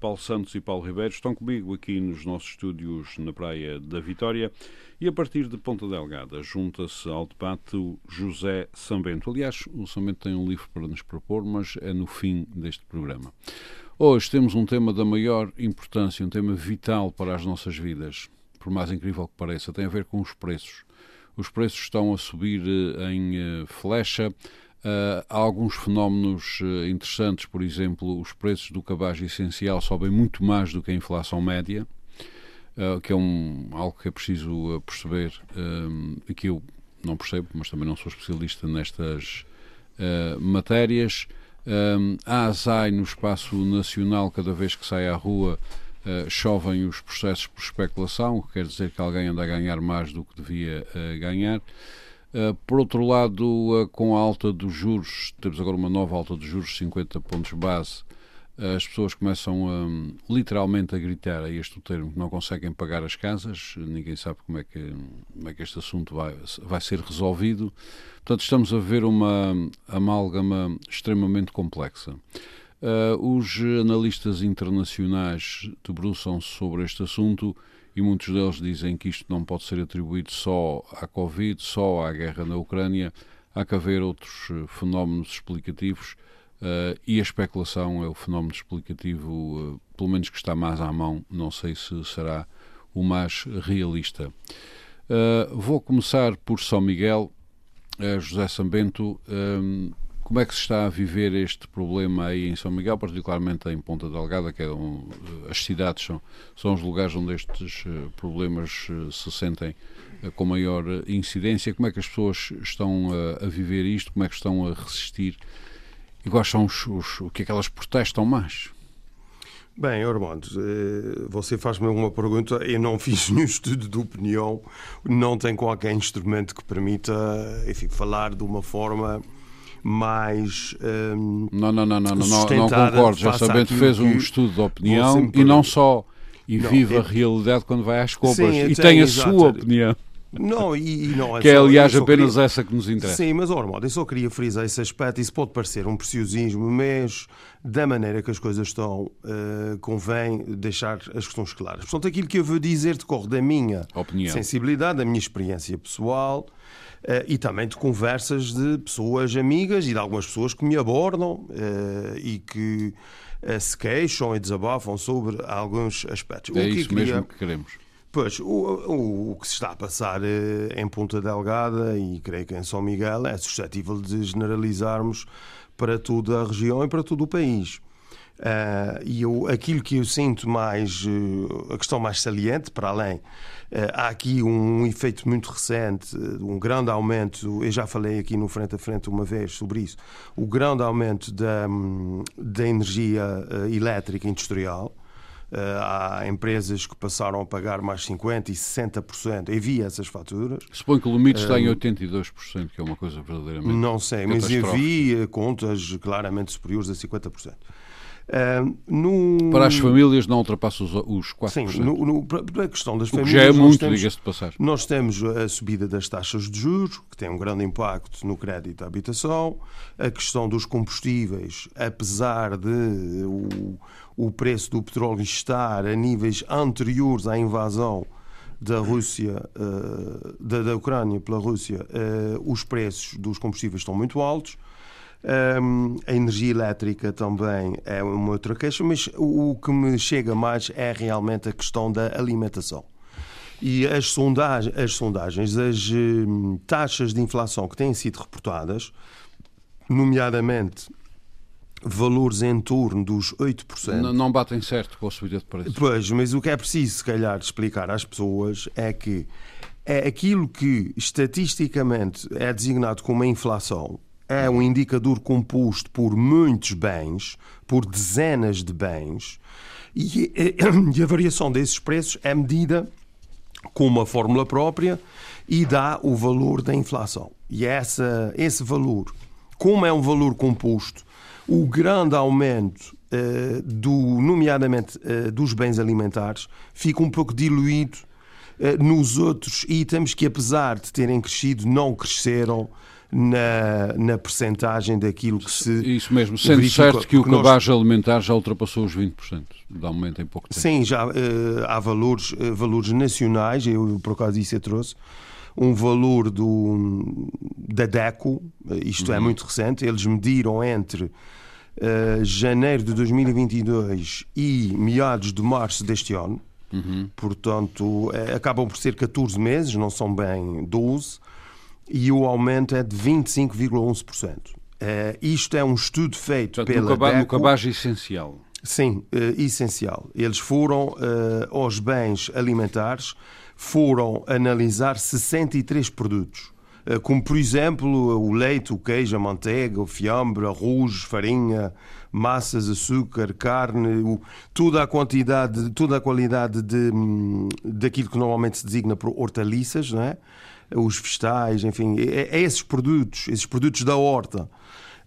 Paulo Santos e Paulo Ribeiro. Estão comigo aqui nos nossos estúdios na Praia da Vitória. E a partir de Ponta Delgada junta-se ao debate o José Sambento. Aliás, o Sambento tem um livro para nos propor, mas é no fim deste programa. Hoje temos um tema da maior importância, um tema vital para as nossas vidas por mais incrível que pareça, tem a ver com os preços. Os preços estão a subir eh, em eh, flecha. Uh, há alguns fenómenos uh, interessantes, por exemplo, os preços do cabaz essencial sobem muito mais do que a inflação média, uh, que é um, algo que é preciso perceber e que eu não percebo, mas também não sou especialista nestas matérias. há azai no espaço nacional cada vez que sai à rua chovem os processos por especulação, o que quer dizer que alguém anda a ganhar mais do que devia ganhar. Uh, por outro lado, com a alta dos juros, temos agora uma nova alta dos juros, 50 pontos base, as pessoas começam um, literalmente a gritar, a este o termo, que não conseguem pagar as casas, ninguém sabe como é que, como é que este assunto vai, vai ser resolvido. Portanto, estamos a ver uma amálgama extremamente complexa. Uh, os analistas internacionais debruçam-se sobre este assunto e muitos deles dizem que isto não pode ser atribuído só à Covid, só à guerra na Ucrânia. Há que haver outros eh, fenómenos explicativos uh, e a especulação é o fenómeno explicativo, uh, pelo menos que está mais à mão. Não sei se será o mais realista. vou começar por São Miguel. José Sambento, como é que se está a viver este problema aí em São Miguel, particularmente em Ponta Delgada, que é um, as cidades são, são os lugares onde estes eh, problemas eh, se sentem eh, com maior incidência? Como é que as pessoas estão a, a viver isto? Como é que estão a resistir? E quais são os, os, o que é que elas protestam mais? Bem, Armando, você faz-me uma pergunta. Eu não fiz nenhum estudo de opinião, não tenho qualquer instrumento que permita enfim, falar de uma forma mais. Um, não, não, não, não, não, não concordo. Já sabendo fez um estudo de opinião e não só. E não, vive é... a realidade quando vai às compras Sim, e tem a exato. sua opinião. Não, e, e não é que é, aliás, apenas queria... essa que nos interessa. Sim, mas, Ormond, eu só queria frisar esse aspecto. Isso pode parecer um preciosismo, mas da maneira que as coisas estão, uh, convém deixar as questões claras. Portanto, aquilo que eu vou dizer decorre da minha opinião. sensibilidade, da minha experiência pessoal e também de conversas de pessoas amigas e de algumas pessoas que me abordam uh, e que uh, se queixam e desabafam sobre alguns aspectos. É isso queria... mesmo que queremos. Pois, o, o, o, que se está a passar em Ponta Delgada e creio que em São Miguel é suscetível de generalizarmos para toda a região e para todo o país. Uh, e eu, aquilo que eu sinto mais, uh, a questão mais saliente, para além, uh, há aqui um, um, efeito muito recente, um grande aumento, eu já falei aqui no Frente a Frente uma vez sobre isso, o grande aumento da, da energia elétrica industrial. há empresas que passaram a pagar mais 50% e 60%. Eu vi essas faturas. Suponho que o limite está em 82%, que é uma coisa verdadeiramente. Não sei, mas eu vi contas claramente superiores a 50%. Uh. Para as famílias não ultrapassa os, os 4%. Sim, no, no, para a questão das famílias. já é muito, diga-se de passar. Nós temos a subida das taxas de juros, que tem um grande impacto no crédito à habitação, a questão dos combustíveis, apesar de o, o preço do petróleo estar a níveis anteriores à invasão da Rússia, uh, da, da Ucrânia pela Rússia, uh, os preços dos combustíveis estão muito altos. Um, a energia elétrica também é uma outra queixa, mas o, o que me chega mais é realmente a questão da alimentação. E as sondagens, as, sondagens, as hum, taxas de inflação que têm sido reportadas, nomeadamente valores em torno dos 8%. Não, não batem certo com a subida de preços. Pois, mas o que é preciso, se calhar, explicar às pessoas é que é aquilo que estatisticamente é designado como a inflação é um indicador composto por muitos bens, por dezenas de bens, E, e a variação desses preços é medida com uma fórmula própria e dá o valor da inflação. E essa, esse valor, como é um valor composto, o grande aumento uh, do, nomeadamente uh, dos bens alimentares, fica um pouco diluído nos outros itens que, apesar de terem crescido, não cresceram na, na percentagem daquilo que se. Isso mesmo, sendo certo que o cabaz nós... alimentar já ultrapassou os 20%, de aumento em pouco tempo. Sim, já uh, há valores, uh, valores nacionais, eu por acaso isso eu trouxe, um valor do, da DECO, isto é uhum. é muito recente, eles mediram entre uh, janeiro de 2022 e meados de março deste ano, uhum. portanto, acabam por ser 14 meses, não são bem 12 e o aumento é de 25,11%. Uh, eh, isto é um estudo feito Portanto, pela no, caba DECO. no cabaz essencial. Sim, uh, essencial. Eles foram uh, aos bens alimentares, foram analisar 63 produtos, como por exemplo o leite, o queijo, a manteiga, o fiambre, arroz, farinha, massas, açúcar, carne, o, toda a quantidade, toda a qualidade de, hum, daquilo que normalmente se designa por hortaliças, não é? Os vegetais, enfim, é, é esses produtos, esses produtos da horta.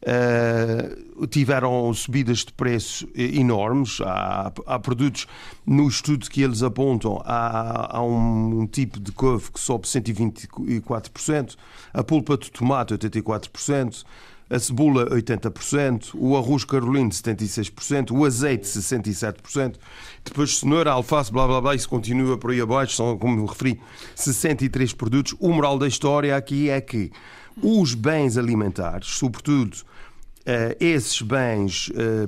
Uh, tiveram subidas de preço enormes. Há, há, produtos, no estudo que eles apontam, há, há um, um, tipo de couve que sobe 124%, a polpa de tomate 84%, a cebola 80%, o arroz carolino 76%, o azeite 67%, depois cenoura, alface, blá blá blá, isso continua por aí abaixo, são, como referi, 63 produtos. O moral da história aqui é que os bens alimentares, sobretudo uh, esses bens uh,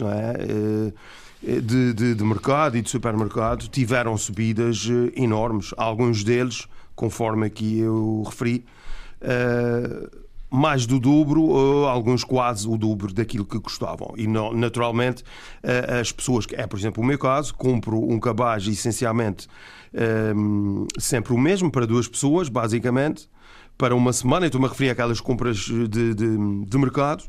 não é? Uh, de, de, de, mercado e de supermercado tiveram subidas enormes. Alguns deles, conforme aqui eu referi, mais do dobro, ou alguns quase o dobro daquilo que custavam. E naturalmente as pessoas, é por exemplo o meu caso, compro um cabaz essencialmente um, sempre o mesmo para duas pessoas, basicamente, para uma semana. Estou-me a referir àquelas compras de, de, de mercado.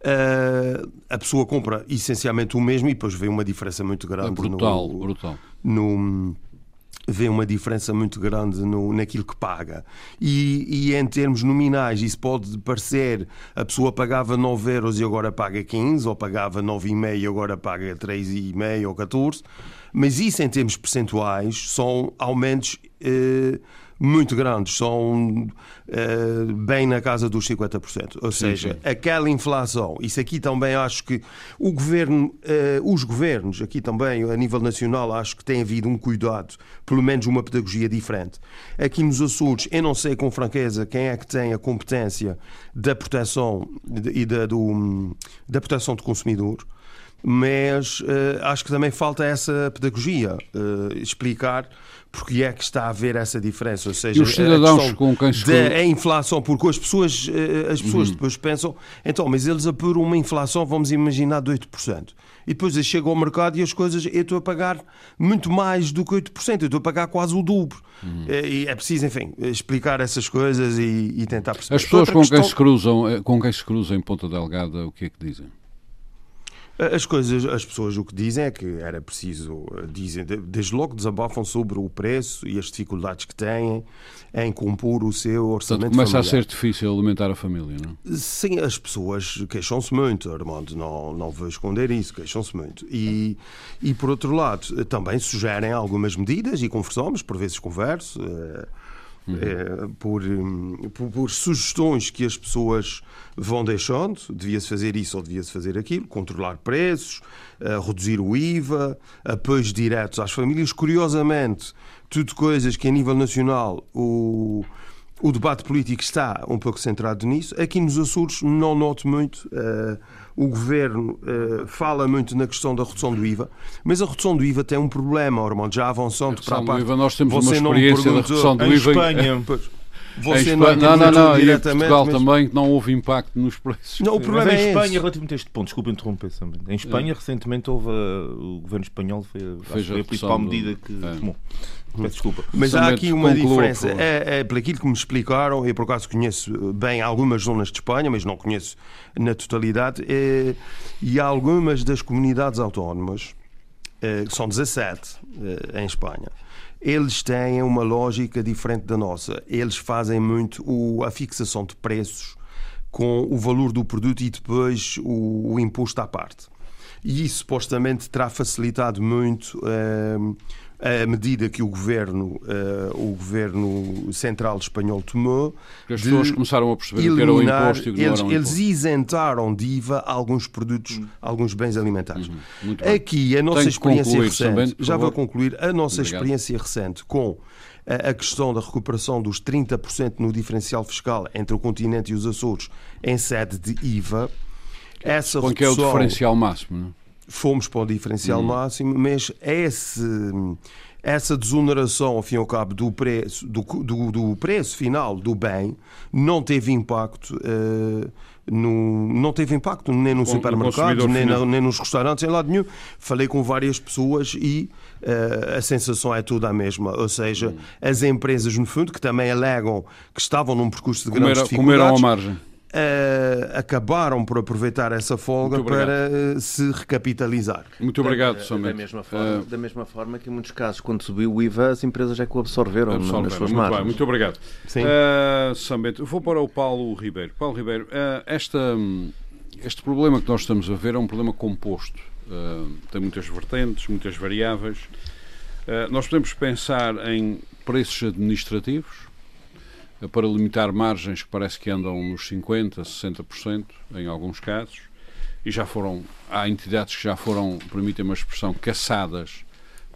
Uh, a pessoa compra essencialmente o mesmo e depois vê uma diferença muito grande. É brutal, no, brutal. No, vê uma diferença muito grande no, naquilo que paga. E, e, em termos nominais, isso pode parecer a pessoa pagava 9 euros e agora paga 15, ou pagava 9,5 e agora paga 3,5 ou 14, mas isso em termos percentuais são aumentos. Eh, muito grandes, são uh, bem na casa dos 50%. Ou sim, seja, sim. aquela inflação, isso aqui também acho que o governo, uh, os governos, aqui também a nível nacional, acho que tem havido um cuidado, pelo menos uma pedagogia diferente. Aqui nos Açores, eu não sei com franqueza quem é que tem a competência da proteção e da, do, da proteção do consumidor mas uh, acho que também falta essa pedagogia, uh, explicar porque é que está a haver essa diferença. Ou seja, e os cidadãos com quem se... da inflação, porque as pessoas, uh, as pessoas uhum. depois pensam, então, mas eles apuram uma inflação, vamos imaginar, de 8%. E depois eles chegam ao mercado e as coisas, eu estou a pagar muito mais do que 8%, eu estou a pagar quase o dobro. Uhum. E é preciso, enfim, explicar essas coisas e, e tentar perceber. As pessoas com questão... quem, se cruzam, com quem se cruzam em Ponta Delgada, o que é que dizem? As coisas, as pessoas o que dizem é que era preciso, dizem, desde logo desabafam sobre o preço e as dificuldades que têm em compor o seu orçamento Portanto, começa familiar. a ser difícil alimentar a família, não? Sim, as pessoas queixam-se muito, Armando, não, não vou esconder isso, queixam-se muito. E, e, por outro lado, também sugerem algumas medidas e conversamos, por vezes converso, eh, Uhum. É, por, por, por, sugestões que as pessoas vão deixando, devia-se fazer isso ou devia-se fazer aquilo, controlar preços, uh, reduzir o IVA, apoios diretos às famílias. Curiosamente, tudo coisas que a nível nacional o, o debate político está um pouco centrado nisso. Aqui nos Açores não noto muito. Uh, o governo uh, fala muito na questão da redução do IVA, mas a redução do IVA tem um problema, Ormond, já avançando para a parte. IVA, nós temos Você uma experiência da redução do em IVA. Espanha, Você Espanha, não, não, não, não, e em diretamente, Portugal mas- também não houve impacto nos preços. Não, o Mas problema em é Espanha, esse. relativamente a este ponto, desculpa interromper também. Em Espanha, recentemente, houve a- o governo espanhol foi, Fez a foi a principal do- medida que é. tomou. Peço desculpa. Mas há aqui uma conclua, diferença. É, é, por aquilo que me explicaram, eu por acaso conheço bem algumas zonas de Espanha, mas não conheço na totalidade, é, e há algumas das comunidades autónomas, é, que são 17 é, em Espanha, eles têm uma lógica diferente da nossa. Eles fazem muito o- a fixação de preços com o valor do produto e depois o, o imposto à parte. E isso supostamente terá facilitado muito hum, a medida que o governo, eh, o governo central espanhol tomou. Porque as pessoas começaram a perceber o que era o eliminar- imposto e que não eles, era o eles imposto. isentaram de IVA alguns produtos, alguns bens alimentares. Uhum. Aqui, a nossa Tenho experiência recente, por já vou concluir, a nossa Obrigado. experiência recente com a, questão da recuperação dos 30% no diferencial fiscal entre o continente e os Açores em sede de IVA, essa é o diferencial máximo. Não? Fomos para o diferencial Hum. máximo, mas esse, essa desoneração, ao fim e ao cabo, do preço, do, do, do preço final do bem não teve impacto. eh, no, não teve impacto nem no no supermercado, consumidor nem, na- nem nos restaurantes, em lado nenhum. Falei com várias pessoas e eh, a sensação é toda a mesma. Ou seja, Hum. as empresas, no fundo, que também alegam que estavam num percurso de grandes Comeram, comeram dificuldades, à margem. Eh, acabaram por aproveitar essa folga para eh, se recapitalizar. Muito obrigado, da, da, Somente. mesma forma, da mesma forma que em muitos casos, quando subiu o IVA, as empresas é que o absorveram, nas Absolver, suas muito bem, margens. muito obrigado. Sim. Uh, Sambento, eu vou para o Paulo Ribeiro. Paulo Ribeiro, uh, esta, este problema que nós estamos a ver é um problema composto. Uh, tem muitas vertentes, muitas variáveis. Uh, nós podemos pensar em preços administrativos uh, para limitar margens que parece que andam nos 50%, 60% em alguns casos. E já foram, há entidades que já foram, permitem uma expressão, caçadas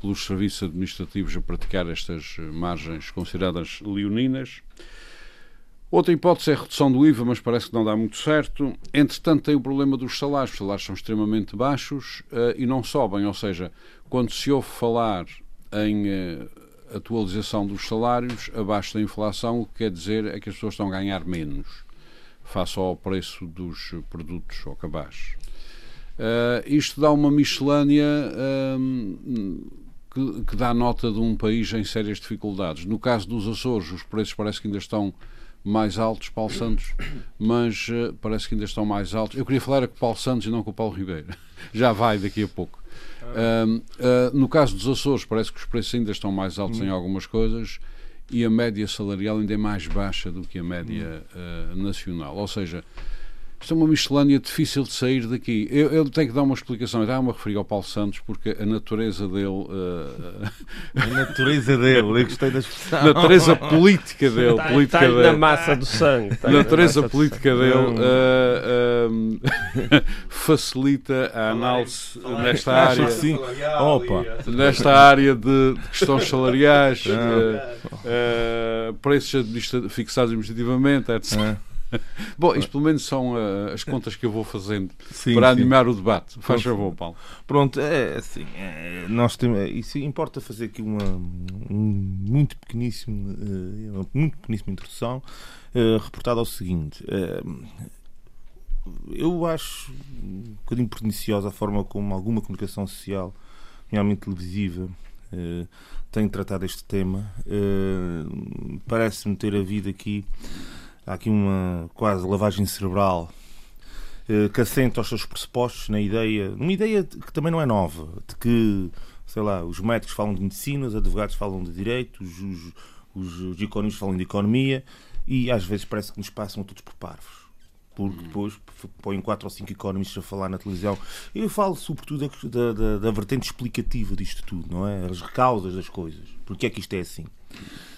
pelos serviços administrativos a praticar estas eh, margens consideradas leoninas. Outra hipótese é a redução do IVA, mas parece que não dá muito certo. Entretanto, tem o problema dos salários. Os salários são extremamente baixos eh, e não sobem. Ou seja, quando se ouve falar em eh, atualização dos salários abaixo da inflação, o que quer dizer é que as pessoas estão a ganhar menos face ao preço dos produtos ao cabaz. Eh, isto dá uma miscelânea hum, que, que dá nota de um país em sérias dificuldades. No caso dos Açores, os preços parece que ainda estão mais altos, Paulo Santos, mas eh, parece que ainda estão mais altos. Eu queria falar com o Paulo Santos e não com o Paulo Ribeiro. Já vai daqui a pouco. Hum, eh, no caso dos Açores, parece que os preços ainda estão mais altos em algumas coisas e a média salarial ainda é mais baixa do que a média eh, nacional. Ou seja, isto é uma miscelânea difícil de sair daqui. Eu, eu tenho que dar uma explicação. Eu estava-me a referir ao Paulo Santos porque a natureza dele, eh, A natureza dele, eu gostei da expressão. a natureza política dele, Está, política está na dele, massa do sangue. está a na natureza massa do política dele eh, facilita a análise nesta área. sim. Opa. nesta área de, de questões salariais, preços fixados administrativamente, etc. Bom, isto pelo menos são eh, as contas que eu vou fazendo sim, para sim. animar o debate. Faz favor, Paulo. Pronto, é assim, é, nós temos, isso importa fazer aqui uma um muito pequeníssimo, eh, uma muito pequeníssima introdução, eh, reportada ao seguinte. eu acho um bocadinho perniciosa a forma como alguma comunicação social, nomeadamente televisiva, tem tratado este tema. Parece-me ter havido aqui, há aqui uma quase lavagem cerebral eh, que assenta aos seus pressupostos na ideia, uma ideia que também não é nova, de que, sei lá, os médicos falam de medicina, os advogados falam de direito, os, os, os, os economistas falam de economia e às vezes parece que nos passam todos por parvos. Porque depois f- põem quatro ou cinco economistas a falar na televisão. Eu falo sobretudo da, da, da vertente explicativa disto tudo, não é? As causas das coisas. Porque é que isto é assim?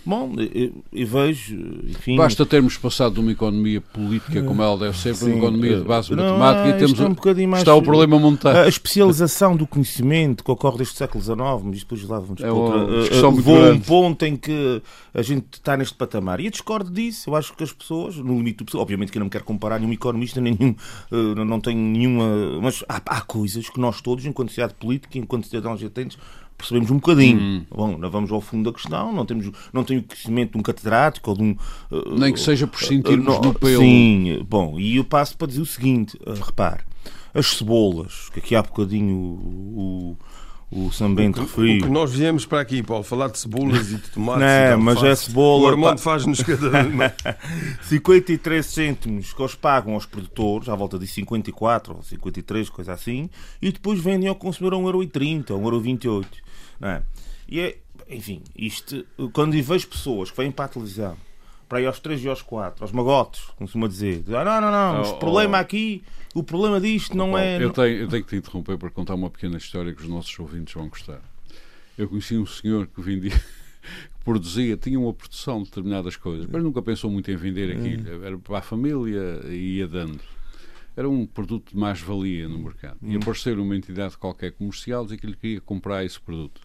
Bom, eu, eu vejo, enfim. Basta termos passado de uma economia política como ela deve ser para uma economia de eh, base não, matemática e temos é um bocadinho mais- está o problema montado. A especialização do conhecimento que ocorre desde o século XIX, mas depois lá vamos É uma outra. discussão uh, muito Vou a um ponto em que a gente está neste patamar. E eu discordo disso. Eu acho que as pessoas, no limite do obviamente que eu não me quero comparar nenhum economista, nenhum, uh, não- não tenho nenhuma. Mas há, há coisas que nós todos, enquanto sociedade política, enquanto cidadãos atentes, percebemos um bocadinho. Hum. Bom, não vamos ao fundo da questão, não, temos, não tenho o conhecimento de um catedrático ou de um. Uh, Nem que seja por sentirmos uh, no pelo. Sim, bom, e eu passo para dizer o seguinte: uh, repare, as cebolas, que aqui há bocadinho o, o, o Sambento referiu. O que nós viemos para aqui, Paulo, falar de cebolas e de tomates. Não, mas é cebola. O Armando faz-nos cada. 53 cêntimos que eles pagam aos produtores, à volta de 54 ou 53, coisa assim, e depois vendem ao consumidor a 1,30€, a 1,28€. Não é? E é, enfim, isto, quando vejo pessoas que vêm para a televisão, para ir aos 3 e aos 4, aos magotes, como se costuma dizer, ah, não, não, não, oh, o problema oh, aqui, o problema disto não é. Eu tenho, eu tenho que te interromper para contar uma pequena história que os nossos ouvintes vão gostar. Eu conheci um senhor que vendia. que produzia, tinha uma produção de determinadas coisas, mas nunca pensou muito em vender aquilo. Hum. Era para a família e ia dando era um produto de mais-valia no mercado. E hum. apareceu uma entidade qualquer comercial dizer que ele queria comprar esse produto.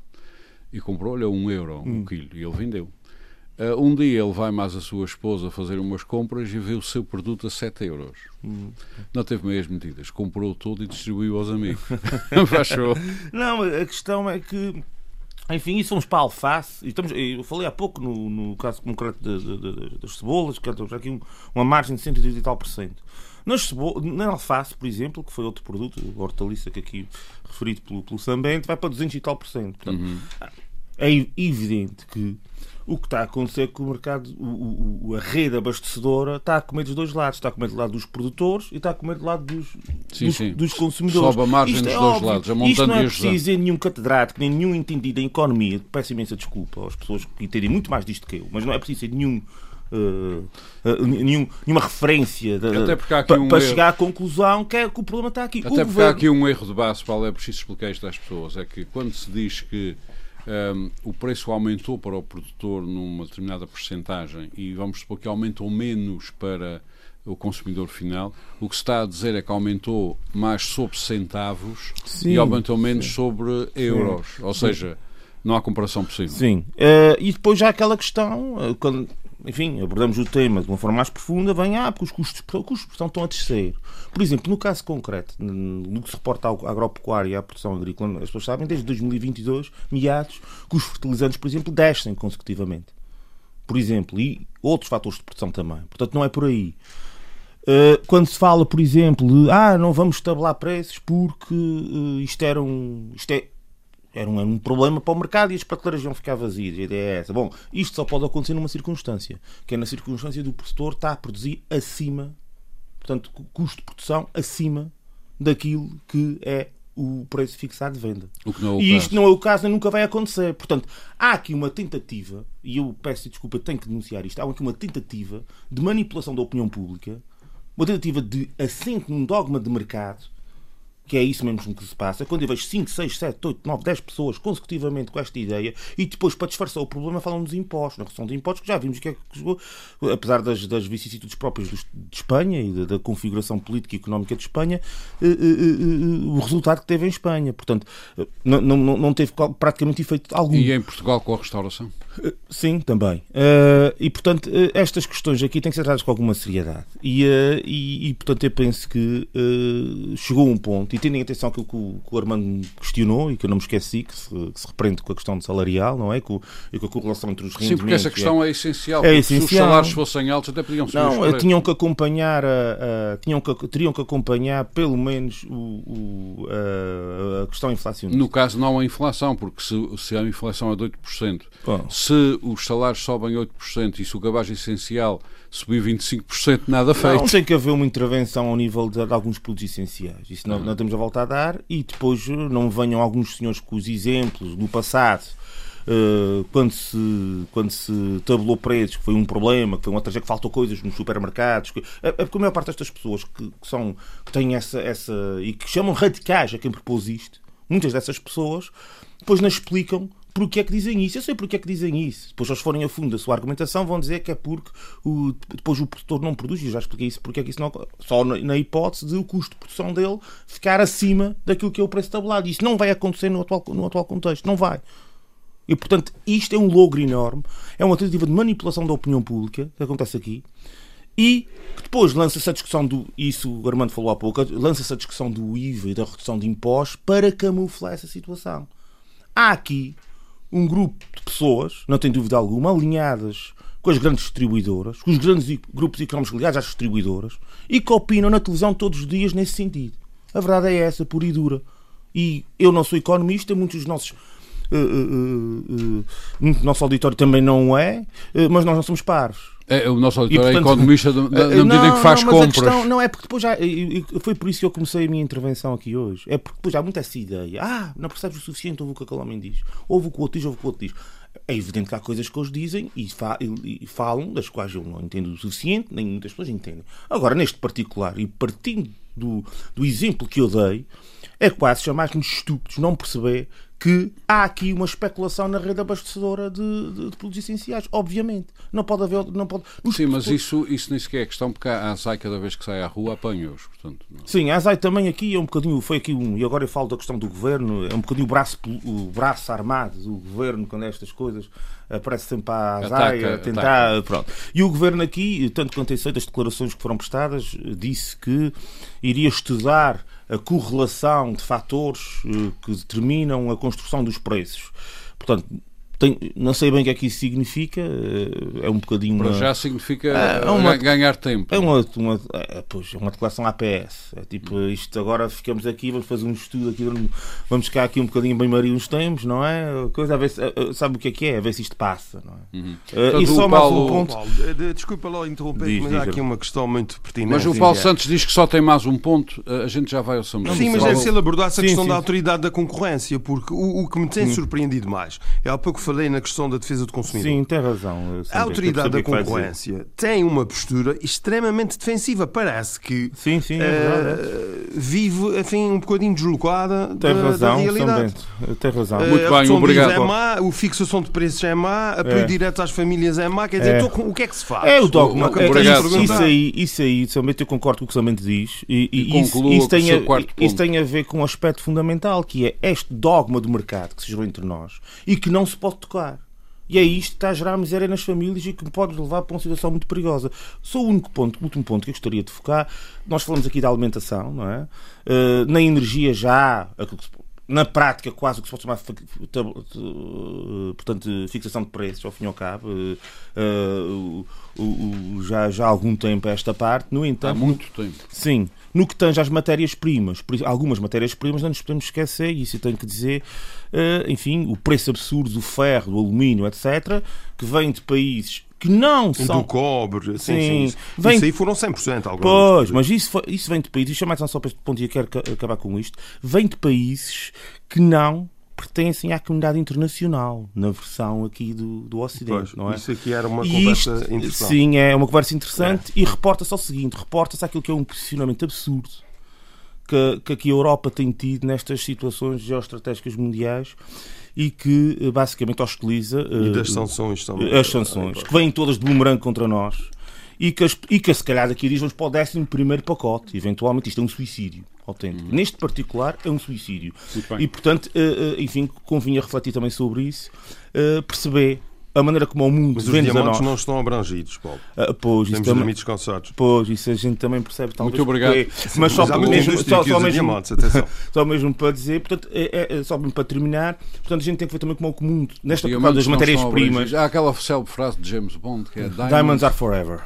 E comprou-lhe a um euro um hum. quilo e ele vendeu. Uh, um dia ele vai mais a sua esposa fazer umas compras e vê o seu produto a 7 euros. Hum. Não teve meias medidas, comprou tudo e distribuiu aos amigos. Achou? Não, a questão é que enfim, isso são para alface. Estamos, eu falei há pouco no, no caso concreto de, de, de, das cebolas, que temos aqui uma margem de 130 e tal por cento. Nas na alface, por exemplo, que foi outro produto, hortaliça que aqui referido pelo, pelo Sambente, vai para 200 e tal por cento. Portanto, uhum. É evidente que o que está a acontecer é que o mercado, o, o, a rede abastecedora está a comer dos dois lados. Está a comer do lado dos produtores e está a comer do lado dos, sim, dos, sim. dos consumidores. Sobe a margem Isto dos é dois óbvio. lados. A Isto não é preciso dizer nenhum catedrático, nem nenhum entendido em economia. Peço imensa desculpa às pessoas que entendem muito mais disto que eu, mas não é preciso ser nenhum Uh, uh, nenhum, nenhuma referência um para erro. chegar à conclusão que, é, que o problema está aqui. Até o porque governo... há aqui um erro de base, Paulo, é preciso explicar isto às pessoas. É que quando se diz que um, o preço aumentou para o produtor numa determinada percentagem e vamos supor que aumentou menos para o consumidor final, o que se está a dizer é que aumentou mais sobre centavos sim, e aumentou menos sim. sobre euros. Sim. Ou seja, não há comparação possível. Sim. Uh, e depois já aquela questão, uh, quando enfim, abordamos o tema de uma forma mais profunda, vem, ah, porque os custos, os custos produção estão a descer. Por exemplo, no caso concreto, no que se reporta à agropecuária e à produção agrícola, as pessoas sabem, desde 2022, meados, que os fertilizantes, por exemplo, descem consecutivamente. Por exemplo, e outros fatores de produção também. Portanto, não é por aí. Eh, quando se fala, por exemplo, de ah, não vamos tabelar preços porque uh, isto, era um, isto é, era um, era um problema para o mercado e as prateleiras iam ficar vazias. A ideia é essa. Bom, isto só pode acontecer numa circunstância, que é na circunstância do produtor estar a produzir acima, portanto, custo de produção acima daquilo que é o preço fixado de venda. É e isto não é o caso, nem nunca vai acontecer. Portanto, há aqui uma tentativa, e eu peço desculpa, tenho que denunciar isto, há aqui uma tentativa de manipulação da opinião pública, uma tentativa de assento num dogma de mercado que é isso mesmo que se passa, quando eu vejo 5, 6, 7, 8, 9, 10 pessoas consecutivamente com esta ideia e depois, para disfarçar o problema, falam dos impostos, na questão de impostos, que já vimos que é que, apesar das, das vicissitudes próprias de Espanha e da, da configuração política e económica de Espanha, eh, eh, eh, o resultado que teve em Espanha. Portanto, não, não, não teve praticamente efeito algum. E em Portugal com a restauração? Sim, também. e, portanto, estas questões aqui têm que ser tratadas com alguma seriedade. E, e, e portanto, eu penso que chegou um ponto e tendo em atenção aquilo que o, que o Armando questionou e que eu não me esqueci, que se, que se reprende com a questão salarial, não é? Com, e com a correlação entre os rendimentos. Sim, porque essa questão é, é essencial. É essencial. Se os salários fossem altos, até podiam subir Não, tinham que acompanhar, a, a, tinham que, teriam que acompanhar pelo menos o, o, a, a, questão inflacionista. No caso, não a inflação, porque se, se a inflação é de 8%, Bom. Se os salários sobem 8% e se o cabaz essencial subir 25%, nada feito. Não, tem que haver uma intervenção ao nível de, de alguns produtos essenciais. Isso não, uhum. não temos a volta a dar e depois eh, não venham alguns senhores com os exemplos do passado. Uh, quando, se, quando se tabulou preços, que foi um problema, que foi uma tragédia, que faltou coisas nos supermercados. Que, é, é porque a maior parte destas pessoas que, que, são, que têm essa, essa. e que chamam radicais a quem propôs isto, muitas dessas pessoas depois não explicam porque é que dizem isso. Eu sei porque é que dizem isso. Depois, eles forem a fundo da sua argumentação, vão dizer que é porque o, depois o produtor não produz. E já expliquei isso porque é que isso não. Só na, na, hipótese de o custo de produção dele ficar acima daquilo que é o preço tabulado. Isso não vai acontecer no atual, no atual contexto. Não vai. E, portanto, isto é um logro enorme. É uma tentativa de manipulação da opinião pública que acontece aqui. E que depois lança-se a discussão do. Isso o Armando falou há pouco. Lança-se a discussão do IVA e da redução de impostos para camuflar essa situação há aqui um grupo de pessoas, não tem dúvida alguma, alinhadas com as grandes distribuidoras, com os grandes grupos económicos ligados às distribuidoras, e que opinam na televisão todos os dias nesse sentido. A verdade é essa, pura e dura. E eu não sou economista, muitos dos nossos. Uh, uh, uh, nosso auditório também não é, mas nós não somos pares. É, o nosso auditor é economista na, na medida não, em que faz não, compras. Questão, não, é porque depois já. Foi por isso que eu comecei a minha intervenção aqui hoje. É porque depois há muito essa ideia. Ah, não percebes o suficiente, ouve o que aquele homem diz. Ouve o que o outro diz, ouve o que o outro diz. É evidente que há coisas que eles dizem e, fa e falam, das quais eu não entendo o suficiente, nem muitas pessoas entendem. Agora, neste particular, e partindo do, do exemplo que eu dei, é quase chamar-nos estúpidos não perceber que há aqui uma especulação na rede abastecedora de, de, de, produtos essenciais. Obviamente. Não pode haver. Não pode... Sim, mas isso, isso nem sequer é questão, porque a ASAI, cada vez que sai à rua, apanha-os. Não... Sim, a ASAI também aqui é um bocadinho. Foi aqui um. E agora eu falo da questão do governo, é um bocadinho o braço, o braço armado do governo quando é estas coisas aparece sempre a ASAI a tentar. Ataca. Pronto. E o governo aqui, tanto quanto eu sei das declarações que foram prestadas, disse que iria estudar a correlação de fatores eh, que determinam a construção dos preços. Portanto, tem, não sei bem o que é que isso significa, eh, é um bocadinho. Para já significa é uma, ganhar tempo. É uma, uma, é, pois, é uma declaração APS. É tipo, isto agora ficamos aqui, vamos fazer um estudo aqui, vamos ficar aqui um bocadinho bem mario uns tempos, não é? Coisa a ver se, sabe o que é que é? A ver se isto passa, não é? Uhum. Uh, e só Paulo, mais um ponto. Paulo, desculpa lá interromper, diz, mas diz, há aqui uma questão muito pertinente. Mas o Paulo Santos diz que só tem mais um ponto, a gente já vai ao Samuel. Sim, mas deve ser abordar essa questão sim. da autoridade da concorrência, porque o, o que me tem hum. surpreendido mais, é há pouco falei na questão da defesa do consumidor. Sim, tem razão. A autoridade da concorrência tem uma postura extremamente defensiva. Parece que sim, sim, é uh, vive enfim, um bocadinho deslocada tem da, razão, da realidade. Tem razão. Uh, Muito bem, obrigado. É má, a fixação de preços é má, apoio é. direto às famílias é má. Quer dizer, é. então, o que é que se faz? É o dogma. O, é, isso, aí, isso aí, somente eu concordo com o que o Somente diz. E, e, e isso, isso, tem a, isso tem a ver com um aspecto fundamental, que é este dogma do mercado que se gerou entre nós e que não se pode tocar. E é isto que está a gerar miséria nas famílias e que pode levar para uma situação muito perigosa. Só o único ponto, o último ponto que eu gostaria de focar, nós falamos aqui da alimentação, não é? Uh, na energia já na prática, quase o que se pode chamar portanto, fixação de preços, ao fim e ao cabo, uh, uh, já, já há algum tempo esta parte. No entanto, há muito tempo. Sim. No que tange às matérias-primas, algumas matérias-primas não nos podemos esquecer, e isso eu tenho que dizer, uh, enfim, o preço absurdo do ferro, do alumínio, etc., que vem de países que não são. Do cobre, sim, sim. sim. Vem... Isso aí foram 100%. Alguns pois, mas isso, isso vem de países, é mais só para este ponto e eu quero acabar com isto, vem de países que não pertencem à comunidade internacional, na versão aqui do, do Ocidente. Pois, não é? Isso aqui era uma e conversa isto, interessante. Sim, é uma conversa interessante é. e reporta-se ao seguinte: reporta-se aquilo que é um posicionamento absurdo que, que aqui a Europa tem tido nestas situações geoestratégicas mundiais e que eh, basicamente hostiliza. E das eh, sanções também. As sanções, que vêm todas de bumerangue contra nós e que, e que se calhar daqui vamos para o 11 primeiro pacote. Eventualmente isto é um suicídio autêntico. Uhum. Neste particular é um suicídio. E portanto, eh, enfim, convinha refletir também sobre isso, perceber a maneira como o mundo Mas os diamantes não estão abrangidos, Paulo. Ah, pois, Temos também, limites calçados. Pois, isso a gente também percebe. Talvez, Muito obrigado. Porque, mas só, só, mesmo, só, só, mesmo, diamantes, só mesmo para dizer, portanto, é, é, só mesmo para terminar, portanto, a gente tem que ver também como o mundo, nesta questão das matérias-primas. Há aquela célebre frase de James Bond que é Diamonds, Diamonds are forever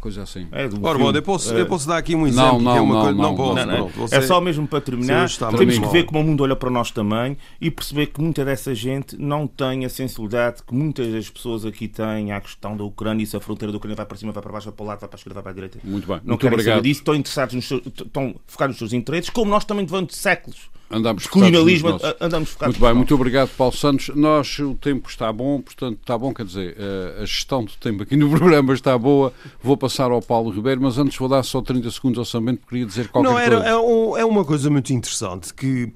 coisa assim. É Ora, bom, eu posso, eu posso dar aqui um exemplo. Não, não, é uma não, coisa, não, não, posso, não, não. Você... É só mesmo para terminar. Temos que ver como o mundo olha para nós também e perceber que muita dessa gente não tem a sensibilidade que muitas das pessoas aqui têm à questão da Ucrânia e se a fronteira da Ucrânia vai para cima, vai para baixo, vai para o lado, vai para a esquerda, vai para a direita. Muito bem. Não Muito querem obrigado. saber disso, estão interessados, nos seus, estão focados nos seus interesses, como nós também durante séculos Andamos colonialismo, andamos focados. Muito bem, muito obrigado, Paulo Santos. Nós, o tempo está bom, portanto, está bom, quer dizer, eh, a gestão do tempo aqui no programa está boa. Vou passar ao Paulo Ribeiro, mas antes vou dar só 30 segundos ao Samento, porque queria dizer qualquer Não, era, coisa. É, é uma coisa muito interessante que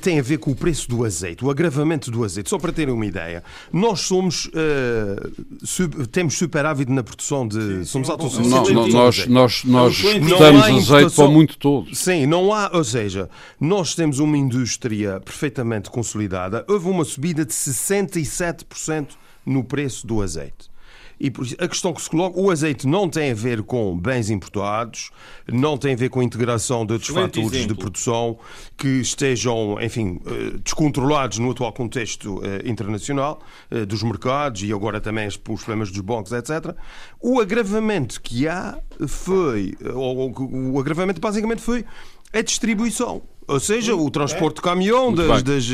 tem a ver com o preço do azeite, o agravamento do azeite. Só para terem uma ideia, nós somos uh, sub, temos superávit na produção de. Sim, somos autossuficientes. Não, nós, nós, nós exportamos azeite para o muito todo. Sim, não há, ou seja, nós temos uma indústria perfeitamente consolidada. Houve uma subida de 67% no preço do azeite. E por isso, a questão que se coloca, o azeite não tem a ver com bens importados, não tem a ver com a integração de outros Excelente fatores exemplo. de produção que estejam, enfim, eh, descontrolados no atual contexto eh, internacional eh, dos mercados e agora também os problemas dos bancos, etc. O agravamento que há foi, ou, o agravamento basicamente foi a distribuição. Ou seja, o transporte de caminhão das, das,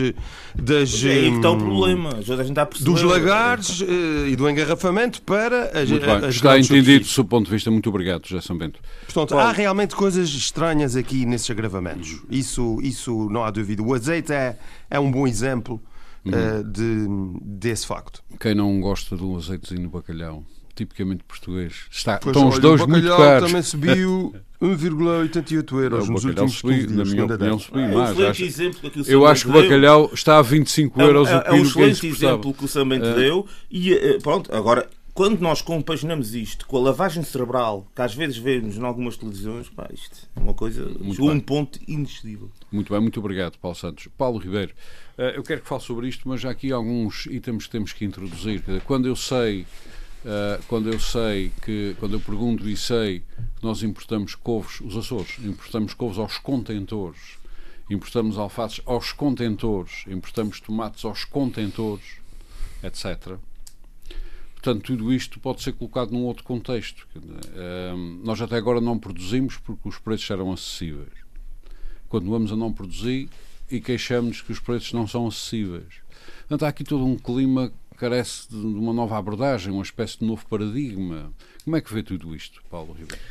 das, É aí que está o hum, problema. A gente está a perceber. dos lagares eh, e do engarrafamento para as, Muito bem. as Está entendido do seu ponto de vista. Muito obrigado, José São Bento. Portanto, há realmente coisas estranhas aqui nesses agravamentos. Isso, isso não há dúvida. O azeite é, é um bom exemplo Uhum. eh, de, desse facto. Quem não gosta de um azeitezinho no bacalhau, tipicamente português, está, Pois, estão os olha, dois o muito bacalhau caros. também subiu 1,88 euros nos últimos subiu, 15 dias. na minha opinião, subiu É um mais. excelente Acho- exemplo daquilo que eu acho que o bacalhau está a 25 euros é, o é um quilo que excelente custava. exemplo que o Sambento É. deu. E eh, pronto, agora, quando nós compaginamos isto com a lavagem cerebral, que às vezes vemos em algumas televisões, pá, isto é uma coisa. chegou a um bem. ponto inexcedível. Muito bem, muito obrigado, Paulo Santos. Paulo Ribeiro, eh, eu quero que fale sobre isto, mas já aqui há alguns itens que temos que introduzir. Quando eu sei, eh, quando eu sei que, quando eu pergunto e sei que nós importamos couves, os Açores, importamos couves aos contentores, importamos alfaces aos contentores, importamos tomates aos contentores, etc. Portanto, tudo isto pode ser colocado num outro contexto. Eh, Nós até agora não produzimos porque os preços eram acessíveis continuamos a não produzir e queixamos-nos que os preços não são acessíveis. Portanto, há aqui todo um clima carece de uma nova abordagem, uma espécie de novo paradigma. Como é que vê tudo isto, Paulo Ribeiro?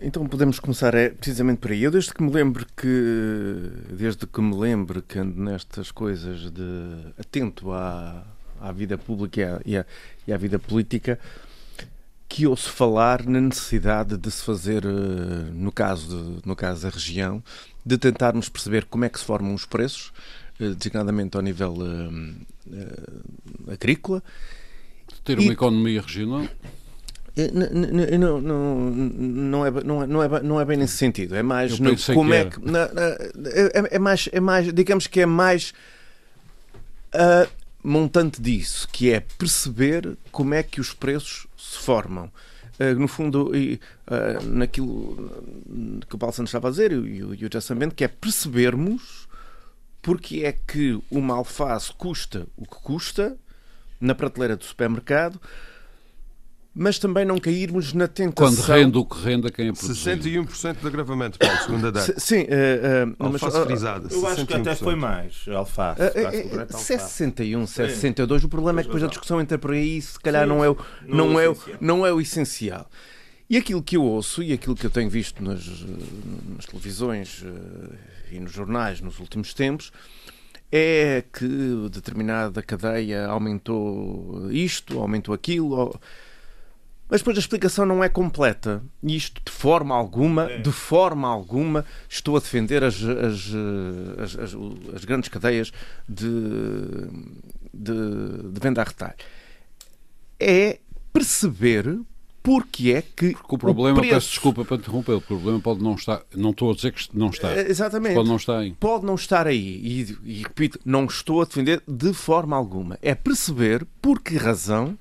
Então podemos começar é, precisamente por aí. Eu desde que me lembro que desde que me lembro que ando nestas coisas de atento à, à vida pública e à, e, à, e à vida política que ouço falar na necessidade de se fazer eh, no caso de- no caso da região de tentarmos perceber como é que se formam os preços designadamente ao nível eh, eh, agrícola Ter uma economia regional? Eh, Não, não, não, é, não, é, não, é, não é bem nesse sentido. É mais no, como que é que. na- na- é, é mais, é mais. Digamos que é mais. a montante disso, que é perceber como é que os preços se formam. Eh, no fundo, e, eh, naquilo que o Paulo Santos estava a dizer e o, e o Justin Bento, que é percebermos porque é que uma alface custa o que custa na prateleira do supermercado, mas também não cairmos na tentação. Quando rende o que rende a quem a produz. 61% de agravamento, Paulo, segundo a DEF. Se- Sim, eh, eh, mas, Alface ah, frisada. Eu acho que até 61%. foi mais. Alface. eh, concreto, eh, alface. se é 61, se é 62, o problema é que depois a discussão entra por aí e se calhar Sim, não é, o, não não, é é, o não é o essencial. E aquilo que eu ouço e aquilo que eu tenho visto nas, nas televisões eh, e nos jornais nos últimos tempos é que determinada cadeia aumentou isto, aumentou aquilo. Mas depois a explicação não é completa. E isto, de forma alguma, de forma alguma, estou a defender as, as, as, as grandes cadeias de, de, de venda a retalho. É perceber porque é que. Porque o problema, preço- peço desculpa para interromper, o problema pode não estar, não estou a dizer que não está, Eh, Exatamente. pode não estar aí. pode não estar aí. E, e repito, não estou a defender de forma alguma. É perceber por que razão